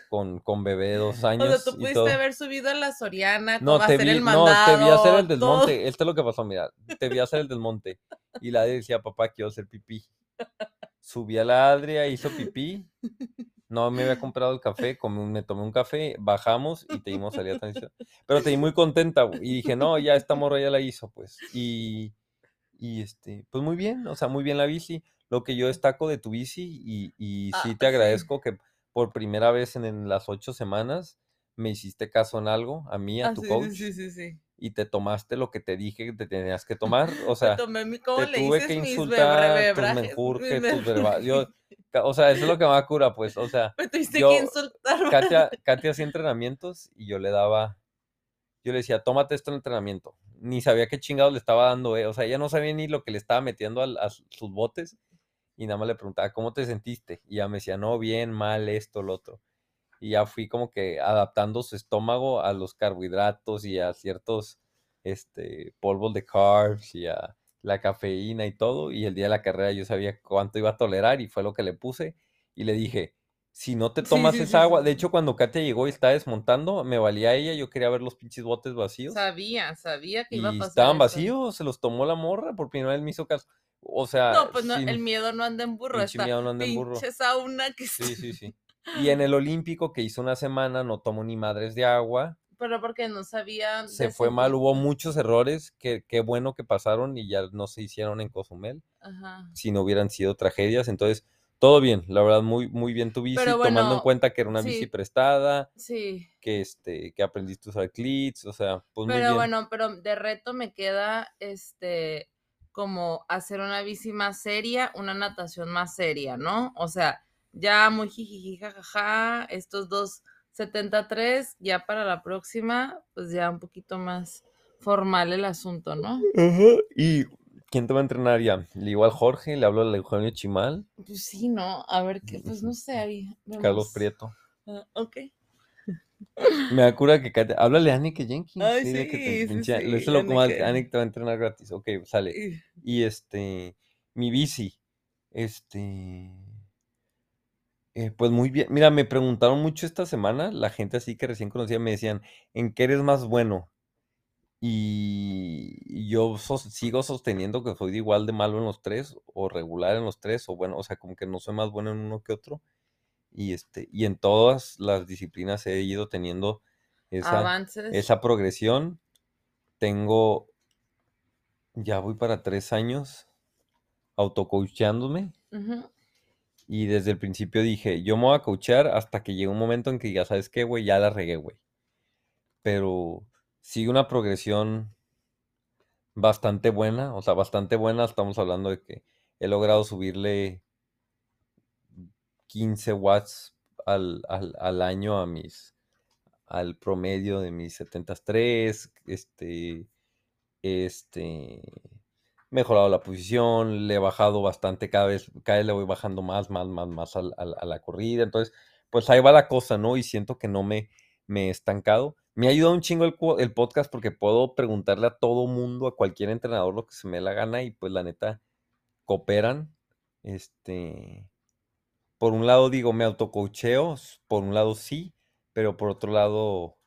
con, con bebé de dos O años sea, tú pudiste todo. haber subido a la Soriana, No, te hacer vi, el no, mandado, te vi hacer el todo. desmonte. Esto es lo que pasó, mira, te vi hacer el desmonte. Y la decía, papá, quiero hacer pipí. Subí a la Adria, hizo pipí. No me había comprado el café, comí me tomé un café, bajamos y te dimos salir a transición. Pero te di muy contenta, y dije, no, ya esta morra ya la hizo, pues. Y, y este, pues muy bien, o sea, muy bien la bici. Lo que yo destaco de tu bici, y, y Ah, sí te sí. agradezco que por primera vez en, en las ocho semanas me hiciste caso en algo, a mí, a Ah, tu sí, coach, sí, sí, sí. Y te tomaste lo que te dije que te tenías que tomar. O sea, tomé mi, ¿cómo te le tuve que insultar, tus menjurjes, tus yo- O sea, eso es lo que me da cura, pues. O sea, Me tuviste yo- que insultar. Katia, Katia hacía entrenamientos y yo le daba, yo le decía, tómate esto en entrenamiento. Ni sabía qué chingados le estaba dando, eh. O sea, ella no sabía ni lo que le estaba metiendo al- a, sus botes y nada más le preguntaba, ¿cómo te sentiste? Y ya me decía, no, bien, mal, esto, lo otro. Y ya fui como que adaptando su estómago a los carbohidratos y a ciertos este, polvos de carbs y a la cafeína y todo. Y el día de la carrera yo sabía cuánto iba a tolerar y fue lo que le puse. Y le dije, si no te tomas sí, esa sí, agua, de hecho cuando Katia llegó y estaba desmontando, me valía ella, yo quería ver los pinches botes vacíos. Sabía, sabía que iba a pasar estaban eso. vacíos, se los tomó la morra, por primera vez me hizo caso. O sea, No, pues no, sin- el miedo no anda en burro, está miedo no anda en burro. que Sí, sí, sí. Y en el Olímpico que hizo una semana no tomó ni madres de agua, Pero porque no sabía. se fue mal, hubo muchos errores, que qué bueno que pasaron y ya no se hicieron en Cozumel, Ajá. si no hubieran sido tragedias. Entonces, todo bien, la verdad, muy, muy bien tu bici, tomando en cuenta que era una bici prestada, Sí. que este, que aprendiste a usar clits, o sea, pues muy Pero bien. bueno, pero de reto me queda este como hacer una bici más seria, una natación más seria, ¿no? O sea, ya muy jijiji, jajaja, estos dos 73, ya para la próxima, pues ya un poquito más formal el asunto, ¿no? Ajá, ¿Y quién te va a entrenar ya? ¿Le digo al Jorge? ¿Le hablo al Eugenio Chimal? Pues sí, ¿no? A ver qué, pues no sé, ahí Carlos. Prieto. Ah, ok. Me da cura que Kate- háblale a Anneke Jenkins. Ay, dile que te sí, sí, pinche- sí, lo como te va a entrenar gratis. Ok, sale. Y este, mi bici, este, eh, pues muy bien. Mira, me preguntaron mucho esta semana, la gente así que recién conocía, me decían, ¿en qué eres más bueno? Y yo sos- sigo sosteniendo que soy igual de malo en los tres, o regular en los tres, o bueno, o sea, como que no soy más bueno en uno que otro. Y este, y en todas las disciplinas he ido teniendo esa, Avances. esa progresión. Tengo, ya voy para tres años autocoacheándome. Ujú. Y desde el principio dije, yo me voy a coachear hasta que llegue un momento en que ya sabes qué, güey, ya la regué, güey. Pero sigue una progresión bastante buena, o sea, bastante buena. Estamos hablando de que he logrado subirle 15 watts al, al, al año a mis, al promedio de mis 73, este, este, mejorado la posición, le he bajado bastante, cada vez, cada le voy bajando más, más, más, más al- a, la corrida, entonces, pues ahí va la cosa, ¿no? Y siento que no me, me he estancado. Me ha ayudado un chingo el, el podcast porque puedo preguntarle a todo mundo, a cualquier entrenador lo que se me dé la gana y pues la neta, cooperan, este, por un lado digo, me autocoacheo, s- por un lado sí, pero por otro lado,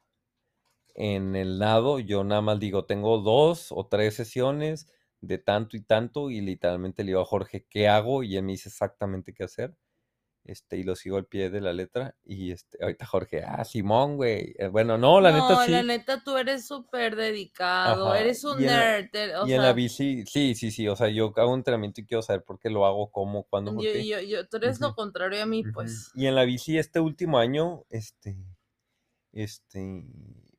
en el nado, yo nada más digo, tengo dos o tres sesiones de tanto y tanto, y literalmente le digo a Jorge, ¿qué hago? Y él me dice exactamente qué hacer. Este, y lo sigo al pie de la letra. Y este, ahorita Jorge, ah, Simón, güey. Eh, Bueno, no, la neta no, sí. la neta tú eres súper dedicado, Ajá, eres un y en la- nerd, eh, o y en la bici, sí, sí, sí. O sea, yo hago entrenamiento y quiero saber por qué lo hago, cómo, cuándo, por yo, qué. yo, yo- tú eres lo contrario a mí, pues. Y en la bici este último año, este, este,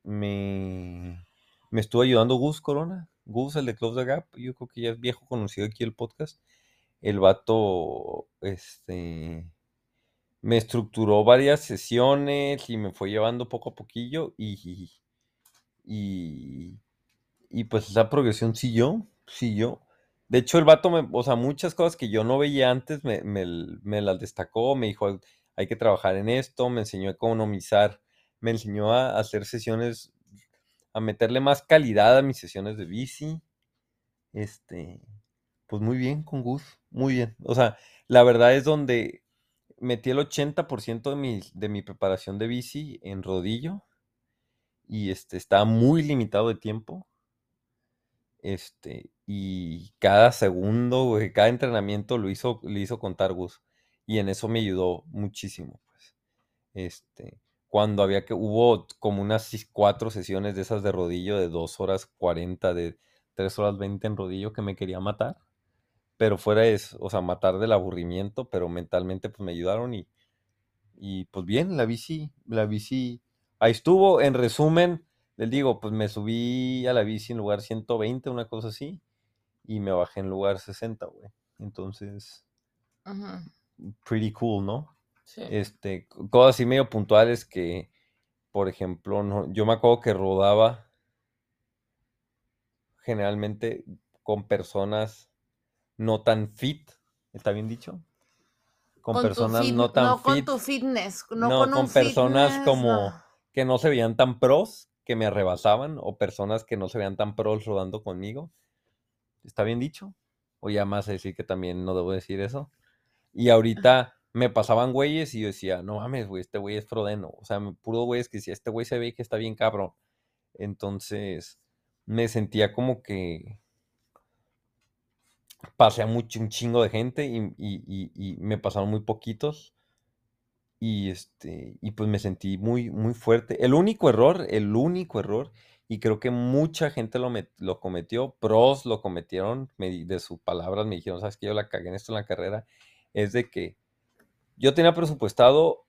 me, me estuvo ayudando Gus Corona. Gus, el de Close the Gap. Yo creo que ya es viejo conocido aquí el podcast. El vato, este, me estructuró varias sesiones y me fue llevando poco a poquillo y, y, y pues esa progresión siguió, siguió. De hecho, el vato, me, o sea, muchas cosas que yo no veía antes me, me me las destacó, me dijo, hay que trabajar en esto, me enseñó a economizar, me enseñó a hacer sesiones, a meterle más calidad a mis sesiones de bici. Este, pues muy bien con Gus, muy bien. O sea, la verdad es donde metí el 80% de mi, de mi preparación de bici en rodillo y este, estaba muy limitado de tiempo. Este, y cada segundo, cada entrenamiento lo hizo, lo hizo contar Gus. Y en eso me ayudó muchísimo, pues. Este, cuando había que, hubo como unas cuatro sesiones de esas de rodillo de 2 horas 40, de 3 horas 20 en rodillo que me quería matar. Pero fuera eso, o sea, matar del aburrimiento, pero mentalmente pues me ayudaron y, y pues bien, la bici, la bici, ahí estuvo. En resumen, les digo, pues me subí a la bici en lugar 120, una cosa así, y me bajé en lugar 60, güey. Entonces, Ajá, pretty cool, ¿no? Sí. Este, cosas así medio puntuales que, por ejemplo, no, yo me acuerdo que rodaba generalmente con personas no tan fit, ¿está bien dicho? Con, personas fit- no tan no con fit. tu fitness, no, No, con, con un personas fitness, como que no se veían tan pros, que me arrebasaban, o personas que no se veían tan pros rodando conmigo. ¿Está bien dicho? O ya más decir que también no debo decir eso. Y ahorita me pasaban güeyes y yo decía, no mames, güey, este güey es frodeno. O sea, puro güey es que decía, este güey se ve que está bien cabrón. Entonces me sentía como que pasé a mucho, un chingo de gente y, y- y- me pasaron muy poquitos. Y este, y pues me sentí muy, muy fuerte. El único error, el único error, y creo que mucha gente lo, lo cometió, pros lo cometieron, me de sus palabras me dijeron, sabes que yo la cagué en esto en la carrera, es de que yo tenía presupuestado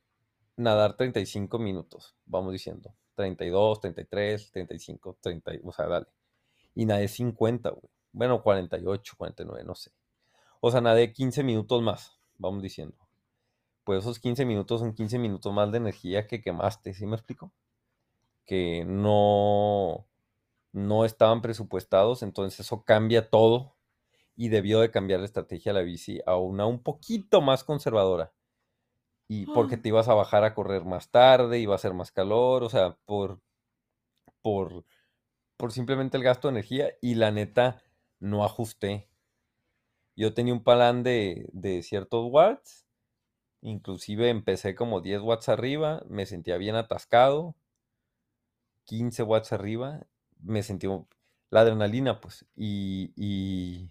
nadar 35 minutos, vamos diciendo. 32, 33, 35, 30, o sea, dale. Y nadé 50, güey. Bueno, 48, 49, no sé. O sea, nadé 15 minutos más, vamos diciendo. Pues esos 15 minutos son 15 minutos más de energía que quemaste, ¿sí me explico? Que no, no estaban presupuestados, entonces eso cambia todo y debió de cambiar la estrategia de la bici a una un poquito más conservadora. Y porque te ibas a bajar a correr más tarde, iba a hacer más calor, o sea, por, por, por simplemente el gasto de energía y la neta no ajusté. Yo tenía un plan de, de ciertos watts, inclusive empecé como 10 watts arriba, me sentía bien atascado, 15 watts arriba, me sentí la adrenalina, pues, y, y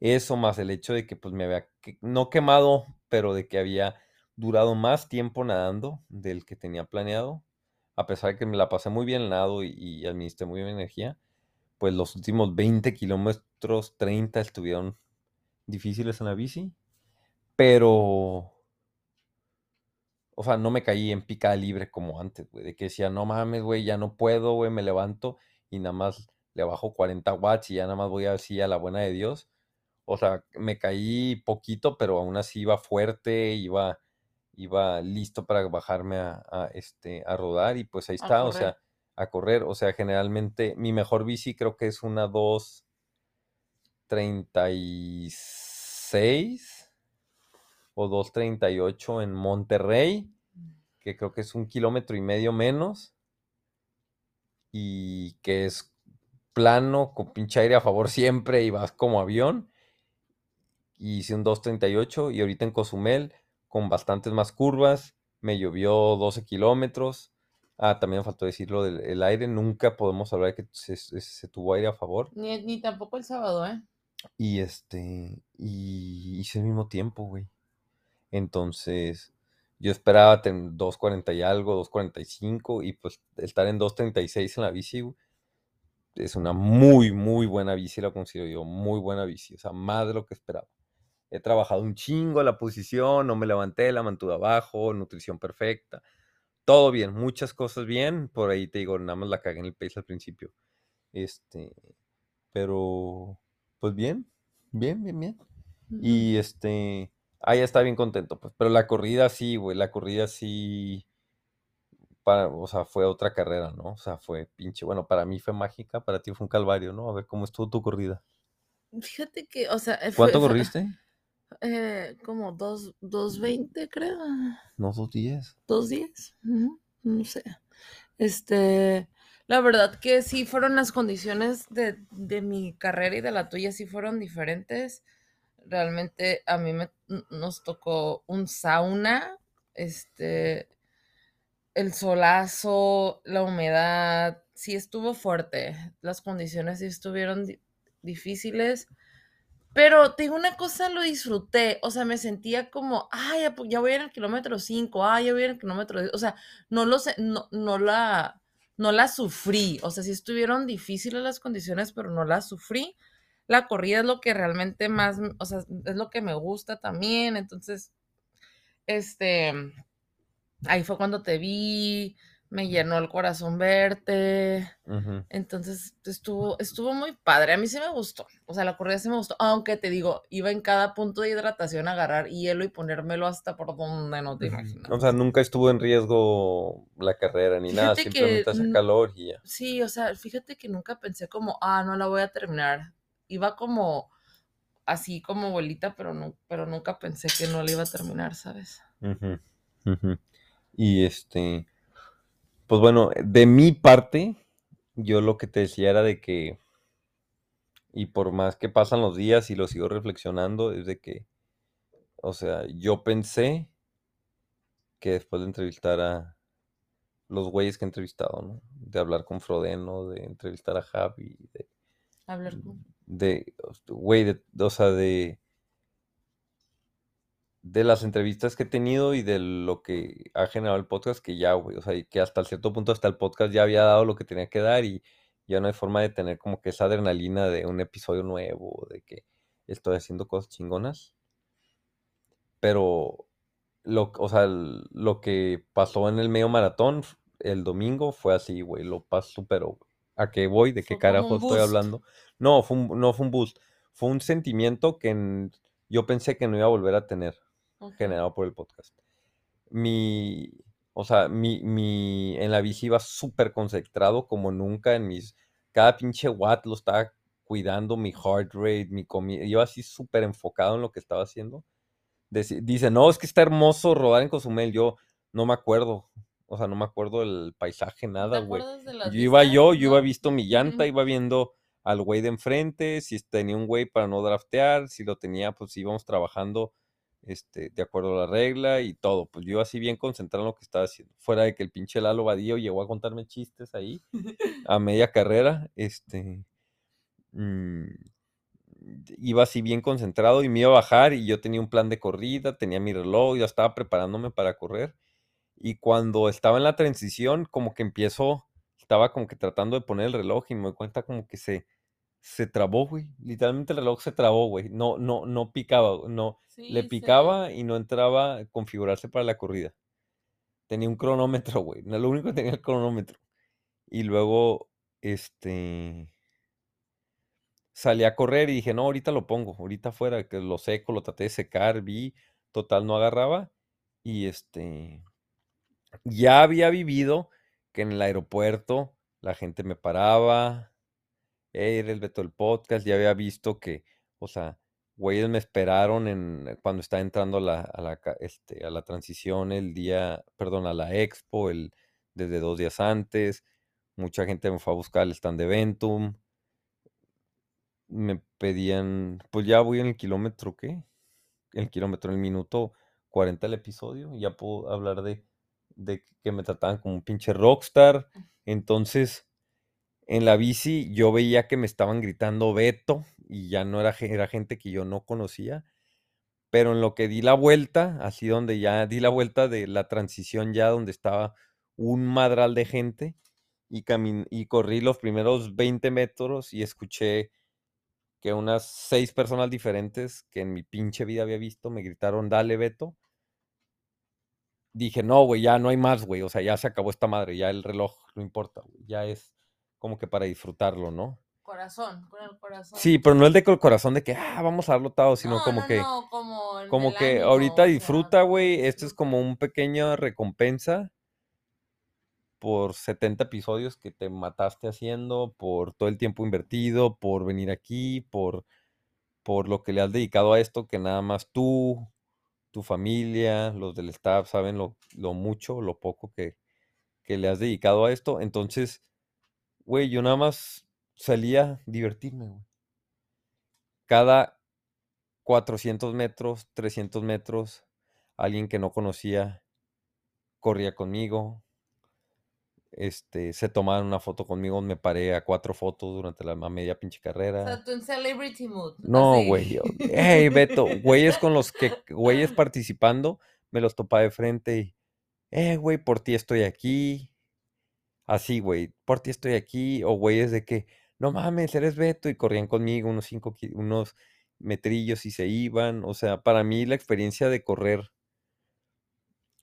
eso más el hecho de que pues me había, no quemado, pero de que había durado más tiempo nadando del que tenía planeado, a pesar de que me la pasé muy bien nadando y, y administré muy bien energía, pues los últimos 20 kilómetros, 30 estuvieron difíciles en la bici, pero, o sea, no me caí en picada libre como antes, güey, de que decía, no mames, güey, ya no puedo, güey, me levanto y nada más le bajo 40 watts y ya nada más voy así a la buena de Dios. O sea, me caí poquito, pero aún así iba fuerte, iba, iba listo para bajarme a, este, a rodar y pues ahí está, o sea, a correr. O sea, generalmente mi mejor bici creo que es una 2.36 o 2.38 en Monterrey, que creo que es un kilómetro y medio menos y que es plano, con pinche aire a favor siempre y vas como avión. Y hice un 2.38 y ahorita en Cozumel con bastantes más curvas, me llovió 12 kilómetros. Ah, también faltó decirlo del aire, nunca podemos hablar de que se, tuvo aire a favor. Ni, ni, tampoco el sábado, ¿eh? Y este, y hice el mismo tiempo, güey. Entonces, yo esperaba tener 2.40 y algo, 2.45 y pues estar en 2.36 en la bici es una muy, muy buena bici, la considero yo, muy buena bici, o sea, más de lo que esperaba. He trabajado un chingo la posición, no me levanté, la mantuve abajo, nutrición perfecta, todo bien, muchas cosas bien, por ahí te digo, nada más la cagué en el pace al principio. Este, pero, pues bien, bien, bien, bien. Y este, ahí está bien contento, pues. Pero la corrida sí, güey, la corrida sí. Para, o sea, fue otra carrera, ¿no? O sea, fue pinche. Bueno, para mí fue mágica, para ti fue un calvario, ¿no? A ver cómo estuvo tu corrida. Fíjate que, o sea. Eh, ¿Cuánto corriste? Eh, como dos, dos veinte, creo. No, dos diez. Dos diez. No sé. Este. La verdad que sí fueron las condiciones de, de mi carrera y de la tuya, sí fueron diferentes realmente a mí me, nos tocó un sauna, este, el solazo, la humedad, sí estuvo fuerte, las condiciones sí estuvieron difíciles, pero te digo una cosa, lo disfruté, o sea, me sentía como, ay, ya voy en el kilómetro 5, ay, ya voy en el kilómetro 10, o sea, no lo sé, no, no la, no la sufrí, o sea, sí estuvieron difíciles las condiciones, pero no las sufrí la corrida es lo que realmente más, o sea, es lo que me gusta también. Entonces, este, ahí fue cuando te vi, me llenó el corazón verte. Entonces, estuvo, estuvo muy padre. A mí sí me gustó. O sea, la corrida sí me gustó. Aunque te digo, iba en cada punto de hidratación a agarrar hielo y ponérmelo hasta por donde no te imaginas. O sea, nunca estuvo en riesgo la carrera ni nada, simplemente hace calor y ya. Sí, o sea, fíjate que nunca pensé como, ah, no la voy a terminar iba como así como bolita, pero, no, pero nunca pensé que no le iba a terminar, ¿sabes? Y este, pues bueno, de mi parte, yo lo que te decía era de que, y por más que pasan los días y lo sigo reflexionando, es de que, o sea, yo pensé que después de entrevistar a los güeyes que he entrevistado, ¿no? De hablar con Frodeno, de entrevistar a Javi, de hablar con de, güey, de, o sea, de, de las entrevistas que he tenido y de lo que ha generado el podcast, que ya, güey, o sea, que hasta cierto punto hasta el podcast ya había dado lo que tenía que dar y ya no hay forma de tener como que esa adrenalina de un episodio nuevo, de que estoy haciendo cosas chingonas. Pero lo, o sea, lo que pasó en el medio maratón el domingo fue así, güey, lo pasó supero. ¿A qué voy? ¿De qué carajo estoy hablando? No, fue un, no fue un boost, fue un sentimiento que en- yo pensé que no iba a volver a tener Ujú. generado por el podcast. Mi, o sea, mi, mi, en la bici iba súper concentrado como nunca en mis, cada pinche watt lo estaba cuidando, mi heart rate, mi comida, iba así súper enfocado en lo que estaba haciendo. Deci- Dice, no, es que está hermoso rodar en Cozumel, yo no me acuerdo, o sea, no me acuerdo del paisaje, ¿No nada, güey. Yo iba yo, yo iba visto mi llanta, iba viendo al güey de enfrente, si tenía un güey para no draftear, si lo tenía, pues íbamos trabajando este, de acuerdo a la regla y todo. Pues yo así bien concentrado en lo que estaba haciendo. Fuera de que el pinche Lalo Vadillo llegó a contarme chistes ahí a media carrera, este, mm, iba así bien concentrado y me iba a bajar y yo tenía un plan de corrida, tenía mi reloj, ya estaba preparándome para correr. Y cuando estaba en la transición, como que empiezo, estaba como que tratando de poner el reloj y me doy cuenta como que se, se trabó, güey. Literalmente el reloj se trabó, güey. No, no, no picaba, no. Le Sí, picaba y no entraba a configurarse para la corrida. Tenía un cronómetro, güey. No, lo único que tenía el cronómetro. Y luego, este, salí a correr y dije, no, ahorita lo pongo, ahorita fuera, que lo seco, lo traté de secar, vi, total, no agarraba. Y este, ya había vivido que en el aeropuerto la gente me paraba, "Hey, eres el Beto del podcast, ya había visto que, o sea, güeyes me esperaron en, cuando estaba entrando a la, a la, este, a la transición el día, perdón, a la expo, el, desde dos días antes, mucha gente me fue a buscar al stand de Ventum, me pedían, pues ya voy en el kilómetro, ¿qué? El kilómetro, el minuto 40 del episodio, y ya puedo hablar de, de que me trataban como un pinche rockstar. Entonces, en la bici yo veía que me estaban gritando Beto, y ya no era, ge- era gente que yo no conocía. Pero en lo que di la vuelta, así donde ya di la vuelta de la transición, ya donde estaba un madral de gente, y, y corrí los primeros 20 metros y escuché que unas seis personas diferentes que en mi pinche vida había visto me gritaron, dale, Beto. Dije, no, güey, ya no hay más, güey. O sea, ya se acabó esta madre, ya el reloj no importa. Ya es como que para disfrutarlo, ¿no? Corazón, con el corazón. Sí, pero no el de el corazón de que, ah, vamos a darlo todo, sino No, como no, que, no, como, que ánimo, ahorita disfruta, güey. Esto es como un pequeño recompensa por 70 episodios que te mataste haciendo, por todo el tiempo invertido, por venir aquí, por, por lo que le has dedicado a esto, que nada más tú, tu familia, los del staff saben lo, lo mucho, lo poco que, que le has dedicado a esto. Entonces, güey, yo nada más salía a divertirme, güey. Cada 400 metros, 300 metros, alguien que no conocía corría conmigo, este, se tomaban una foto conmigo, me paré a cuatro fotos durante la media pinche O sea, carrera. tú en celebrity mood. No, güey, hey, Beto, güeyes con los que, güeyes participando, me los topaba de frente y, eh, güey, por ti estoy aquí. Así, güey, por ti estoy aquí. O güeyes de que, no mames, eres Beto, y corrían conmigo unos cinco, ki- unos metrillos y se iban. O sea, para mí la experiencia de correr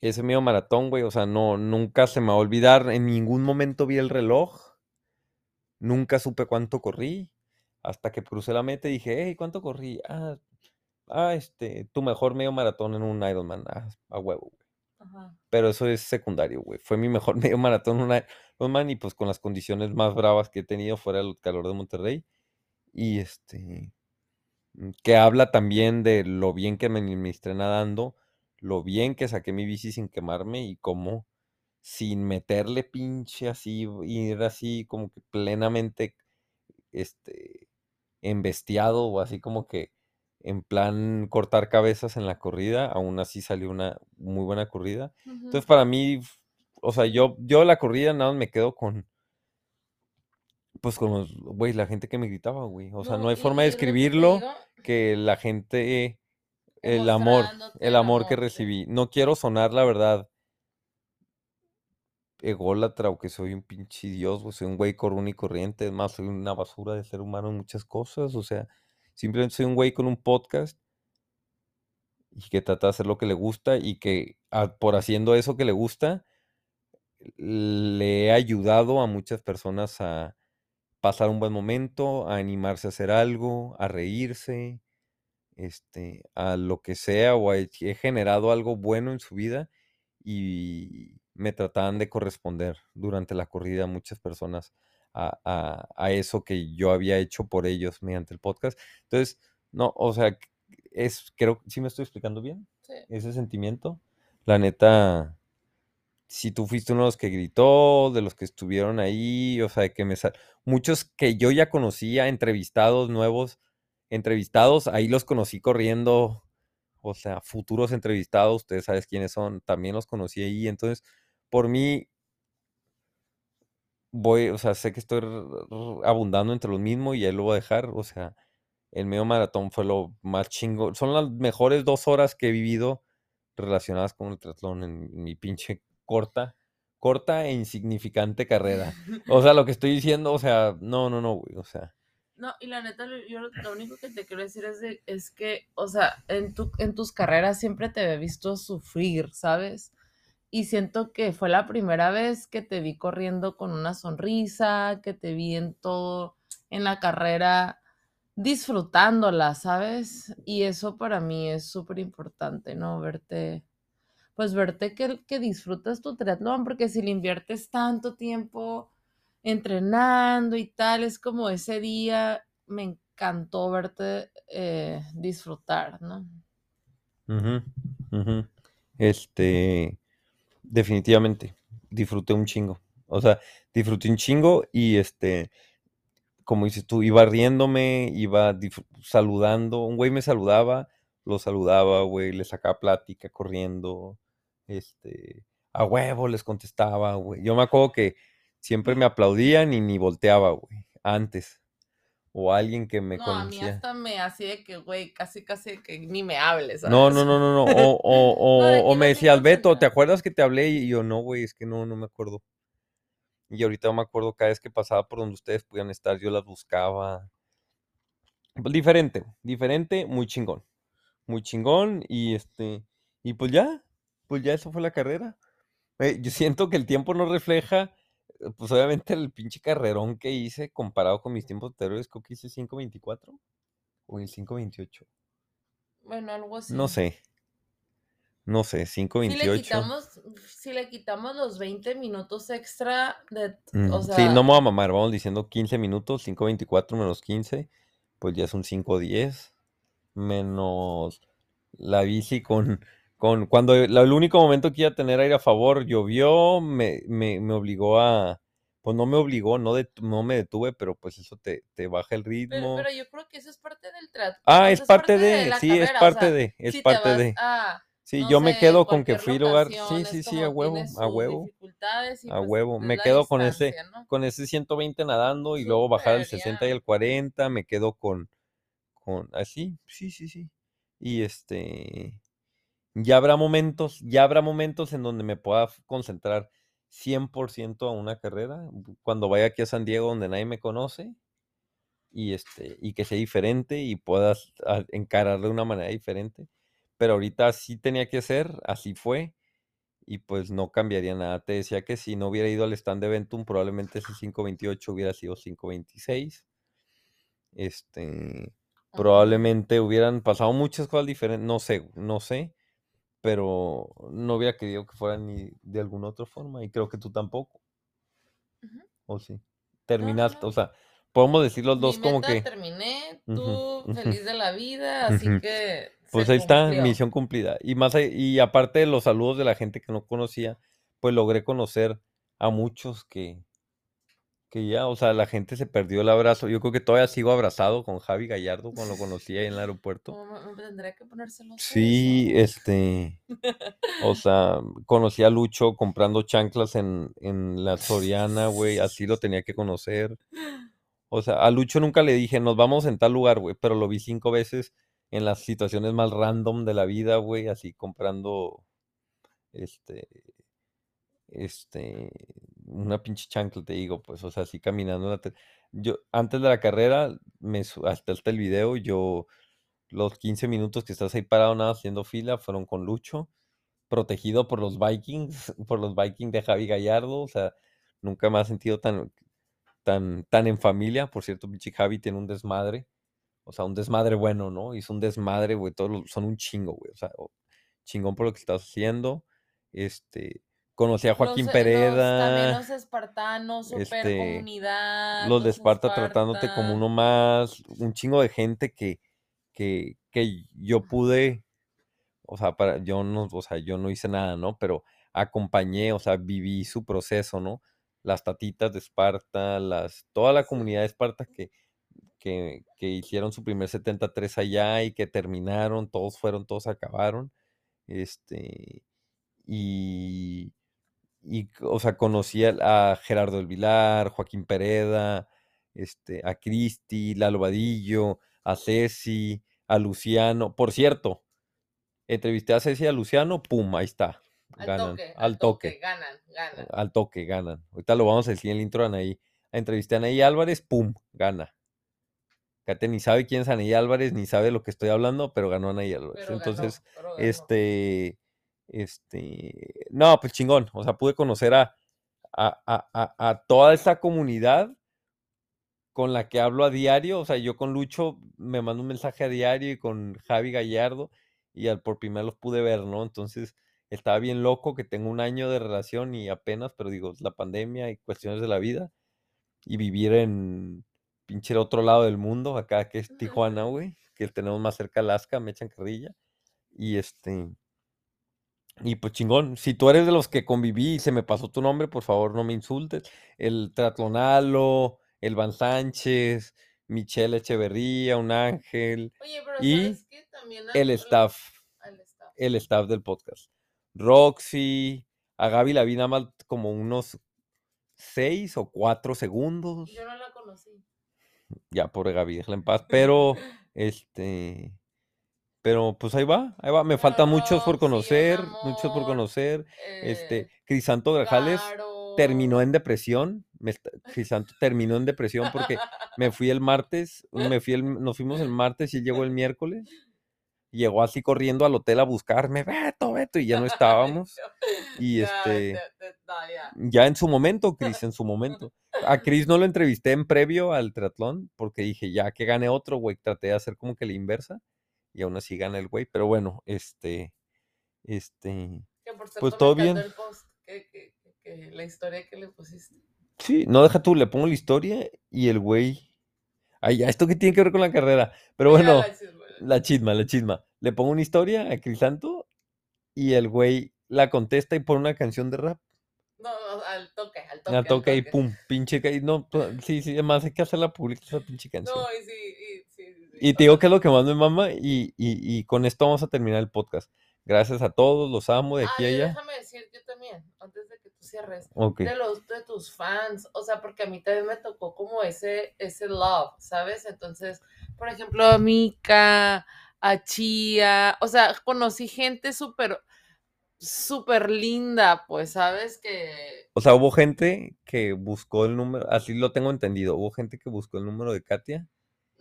ese medio maratón, güey, o sea, no, nunca se me va a olvidar. En ningún momento vi el reloj. Nunca supe cuánto corrí. Hasta que crucé la meta y dije, hey, ¿cuánto corrí? Ah, ah, este, tu mejor medio maratón en un Ironman. Ah, a huevo, güey. Ajá. Pero eso es secundario, güey. Fue mi mejor medio maratón en un Ironman y pues con las condiciones más bravas que he tenido fuera del calor de Monterrey. Y este, mm, que habla también de lo bien que me administré nadando, lo bien que saqué mi bici sin quemarme y cómo sin meterle pinche así, ir así como que plenamente este, embestiado o así como que en plan cortar cabezas en la corrida, aún así salió una muy buena corrida. Entonces para mí, o sea, yo, yo la corrida nada más me quedo con, pues con los, güey, la gente que me gritaba, güey. O sea, no No, hay forma de y es lo que la gente, el amor, el amor que recibí. No quiero sonar, la verdad, ególatra o que soy un pinche dios, güey, soy un güey común y corriente, es más, soy una basura de ser humano en muchas cosas, o sea, simplemente soy un güey con un podcast y que trata de hacer lo que le gusta y que a- por haciendo eso que le gusta, le he ayudado a muchas personas a pasar un buen momento, a animarse a hacer algo, a reírse, este, a lo que sea, o a- he generado algo bueno en su vida y me trataban de corresponder durante la corrida muchas personas a, a- a eso que yo había hecho por ellos mediante el podcast. Entonces, no, o sea, es, creo, ¿sí me estoy explicando bien? Sí. Ese sentimiento, la neta, si tú fuiste uno de los que gritó, de los que estuvieron ahí, o sea, que me sal... muchos que yo ya conocía, entrevistados nuevos, entrevistados, ahí los conocí corriendo, o sea, futuros entrevistados, ustedes saben quiénes son, también los conocí ahí, entonces, por mí, voy, o sea, sé que estoy abundando entre los mismos y ahí lo voy a dejar, o sea, el medio maratón fue lo más chingo, son las mejores dos horas que he vivido relacionadas con el triatlón en mi pinche corta, corta e insignificante carrera. O sea, lo que estoy diciendo, o sea, no, no, no, güey, o sea, No, y la neta, yo lo, lo único que te quiero decir es, de- es que, o sea, en, tu, en tus carreras siempre te he visto sufrir, ¿sabes? Y siento que fue la primera vez que te vi corriendo con una sonrisa, que te vi en todo, en la carrera, disfrutándola, ¿sabes? Y eso para mí es súper importante, ¿no? Verte, pues verte que, que disfrutas tu triatlón, porque si le inviertes tanto tiempo entrenando y tal, es como ese día me encantó verte eh, disfrutar, ¿no? ujú, ujú. Este, definitivamente, disfruté un chingo. O sea, disfruté un chingo y este, como dices tú, iba riéndome, iba saludando. Un güey me saludaba, lo saludaba, güey, le sacaba plática corriendo. Este, a huevo les contestaba, güey. Yo me acuerdo que siempre me aplaudían y ni volteaba, güey, antes. O alguien que me no, a mí conocía. hasta me así de que, güey, casi, casi que ni me hables, No, ¿sabes? no, no, no, no. O, o, No, o, me no, decías, bien Beto, ¿te acuerdas que te hablé? Y yo, no, güey, es que no, no me acuerdo. Y ahorita me acuerdo cada vez que pasaba por donde ustedes podían estar, yo las buscaba. Diferente, diferente, muy chingón. Muy chingón. Y este, y pues ya, pues ya eso fue la carrera. Eh, yo siento que el tiempo no refleja, eh, pues obviamente el pinche carrerón que hice comparado con mis tiempos anteriores, creo que hice 5.24 o el 5.28. Bueno, algo así. No sé. No sé, Si le 5.28. quitamos, si le quitamos los 20 minutos extra de, Mm, o sí, sea, no me voy a mamar, vamos diciendo 15 minutos, 5.24 menos 15, pues ya es un 5.10, menos la bici con, con cuando el, el único momento que iba a tener aire a favor llovió, me, me, me obligó a, pues no me obligó, no, det- no me detuve, pero pues eso te, te baja el ritmo. pero yo creo que eso es parte del trato. Ah, es parte de, sí, es parte de, es si parte de. a, Sí, no yo me quedo con que fui lugar, sí, sí, sí, a huevo, a huevo. y A pues huevo, me quedo con ese, ¿no? con ese 120 nadando y luego bajar el Súper, 60 y el 40, me quedo con, así, sí, sí, sí. Y este, ya habrá momentos, ya habrá momentos en donde me pueda concentrar 100% a una carrera, cuando vaya aquí a San Diego donde nadie me conoce y este, y que sea diferente y puedas encarar de una manera diferente. Pero ahorita así tenía que ser, así fue y pues no cambiaría nada. Te decía que si no hubiera ido al stand de Ventum, probablemente ese 528 hubiera sido 526. Este. Probablemente hubieran pasado muchas cosas diferentes, no sé, no sé, pero no hubiera querido que fueran ni de alguna otra forma y creo que tú tampoco. ¿o sí? No, no, Terminaste, o sea, podemos decir los Mi dos como meta que... terminé, tú feliz de la vida, así que Pues ahí está, misión cumplida. Y más y aparte de los saludos de la gente que no conocía, pues logré conocer a muchos que, que ya, o sea, la gente se perdió el abrazo. Yo creo que todavía sigo abrazado con Javi Gallardo cuando lo conocí ahí en el aeropuerto. Me tendría que de Sí, este, o sea, conocí a Lucho comprando chanclas en, en la Soriana, güey, así lo tenía que conocer. O sea, a Lucho nunca le dije, nos vamos en tal lugar, güey, pero lo vi cinco veces en las situaciones más random de la vida, güey, así comprando, este, este, una pinche chancla, te digo, pues, o sea, así caminando. la Yo, antes de la carrera, me, hasta, hasta el video, yo los 15 minutos que estás ahí parado nada haciendo fila fueron con Lucho, protegido por los Vikings, por los Vikings de Javi Gallardo, o sea, nunca me ha sentido tan, tan, tan en familia. Por cierto, pinche Javi tiene un desmadre, o sea, un desmadre bueno, ¿no? Hizo un desmadre, güey, todos son un chingo, güey, o sea, chingón por lo que estás haciendo. Este, conocí a Joaquín Los, eh, los- también Pereda. los espartanos, super este, comunidad. los de Esparta tratándote como uno más, un chingo de gente que, que, que yo pude, o sea, para, yo no, o sea, yo no hice nada, ¿no? Pero acompañé, o sea, viví su proceso, ¿no? Las tatitas de Esparta, las, toda la comunidad de Esparta que, que, que hicieron su primer 73 allá y que terminaron, todos fueron, todos acabaron. Este, y, y, o sea, conocí a, Gerardo del Vilar, Joaquín Pereda, este, a Cristi, Lalo Vadillo, a Ceci, a Luciano. Por cierto, entrevisté a Ceci y a Luciano, pum, ahí está. Al Ganan, toque, al toque, ganan, ganan. al toque, ganan. Ahorita lo vamos a decir en el intro de Anaí. Entrevisté a Anaí Álvarez, pum, gana. Kate ni sabe quién es Anaí Álvarez, ni sabe lo que estoy hablando, pero ganó Anaí Álvarez. Pero Entonces, ganó. este, este, no, pues chingón. O sea, pude conocer a, a, a, a- toda esta comunidad con la que hablo a diario. O sea, yo con Lucho me mando un mensaje a diario y con Javi Gallardo y al por primera los pude ver, ¿no? Entonces, estaba bien loco que tengo un año de relación y apenas, pero digo, la pandemia y cuestiones de la vida y vivir en pinche otro lado del mundo, acá que es Tijuana, güey, que tenemos más cerca Alaska, me echan carrilla. Y este, y pues chingón, si tú eres de los que conviví y se me pasó tu nombre, por favor no me insultes. El Tratlonalo, el Van Sánchez, Michelle Echeverría, un ángel, Oye, pero y ¿sabes qué? También el staff, al staff. el staff del podcast. Roxy, a Gaby la vi nada más como unos seis o cuatro segundos. Yo no la conocí. Ya, pobre Gaby, déjala en paz. Pero, este, pero pues ahí va, ahí va. Me faltan muchos por Roxy, un conocer, muchos por conocer. eh, Este, Crisanto Grajales terminó en depresión. me Crisanto terminó en depresión porque me fui el martes, me fui el, nos fuimos el martes y él llegó el miércoles. Llegó así corriendo al hotel a buscarme, Beto, Beto, y ya no estábamos. Y Ya, este, ya. en su momento, Chris, en su momento. A Chris no lo entrevisté en previo al triatlón porque dije, ya que gane otro, güey, traté de hacer como que la inversa y aún así gana el güey, pero bueno, este, este, Que por Pues todo bien. el post, que, que- que- que la historia que le pusiste. sí, no deja tú, le pongo la historia y el güey, ay, ya, esto que tiene que ver con la carrera, pero bueno, la chisma, la la chisma, la chisma, le pongo una historia a Crisanto y el güey la contesta y pone una canción de rap. No, no, al toque, al toque. La al toca y toque. pum, pinche, no, sí, sí, además hay que hacerla pública esa pinche canción. No, y sí, y, te digo que es lo que más me mama y, y, y con esto vamos a terminar el podcast. Gracias a todos, los amo de aquí a allá. déjame decir yo también, antes de que tú cierres, de los de tus fans, o sea, porque a mí también me tocó como ese ese love, ¿sabes? Entonces, por ejemplo, a Mika, a Chia, o sea, conocí gente súper súper linda, pues, ¿sabes? Que O sea, hubo gente que buscó el número, así lo tengo entendido, hubo gente que buscó el número de Katia.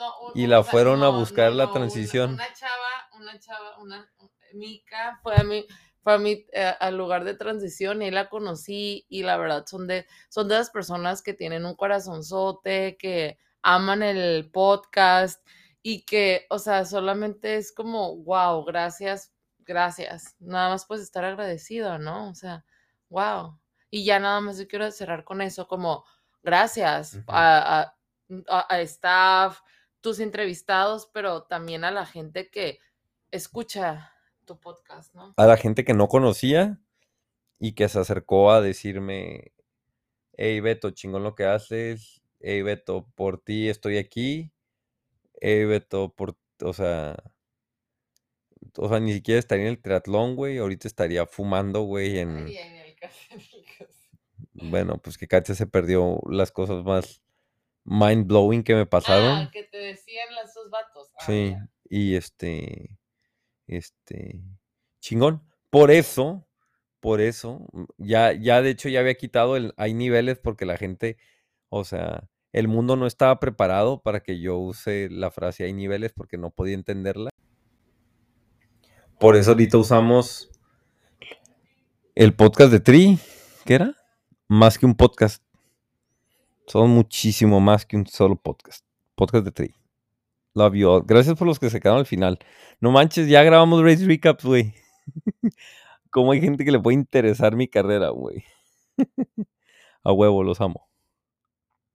No, Y la fueron a no, buscar no, la transición. Una, chava, una chava, una Mika fue a mi fue a mi eh, al lugar de transición y la conocí y la verdad son de son de las personas que tienen un corazonzote, que aman el podcast y que, o sea, solamente es como, wow, gracias, gracias. Nada más pues estar agradecido, ¿no? O sea, wow. Y ya nada más yo quiero cerrar con eso, como gracias Ujú. a, a- a- a staff, tus entrevistados, pero también a la gente que escucha tu podcast, ¿no? A la gente que no conocía y que se acercó a decirme, hey Beto, chingón lo que haces, hey Beto, por ti estoy aquí, hey Beto, por, o sea, o sea, ni siquiera estaría en el triatlón, güey, ahorita estaría fumando, güey, en... Ay, en el café. Bueno, pues que Katia se perdió las cosas más mind blowing que me Ah, pasaron. que te decían las dos vatos. Ah, Sí, ya. y este, este, chingón. Por eso, por eso, mm, ya, ya de hecho ya había quitado el, hay niveles porque la gente, o sea, el mundo no estaba preparado para que yo use la frase hay niveles porque no podía entenderla. Por eso ahorita usamos el podcast de Tri. ¿Qué era? Más que un podcast. Son muchísimo más que un solo podcast. Podcast de Tri. Love you all. Gracias por los que se quedaron al final. No manches, ya grabamos Race Recaps, güey. Cómo hay gente que le puede interesar mi carrera, güey. A huevo, los amo.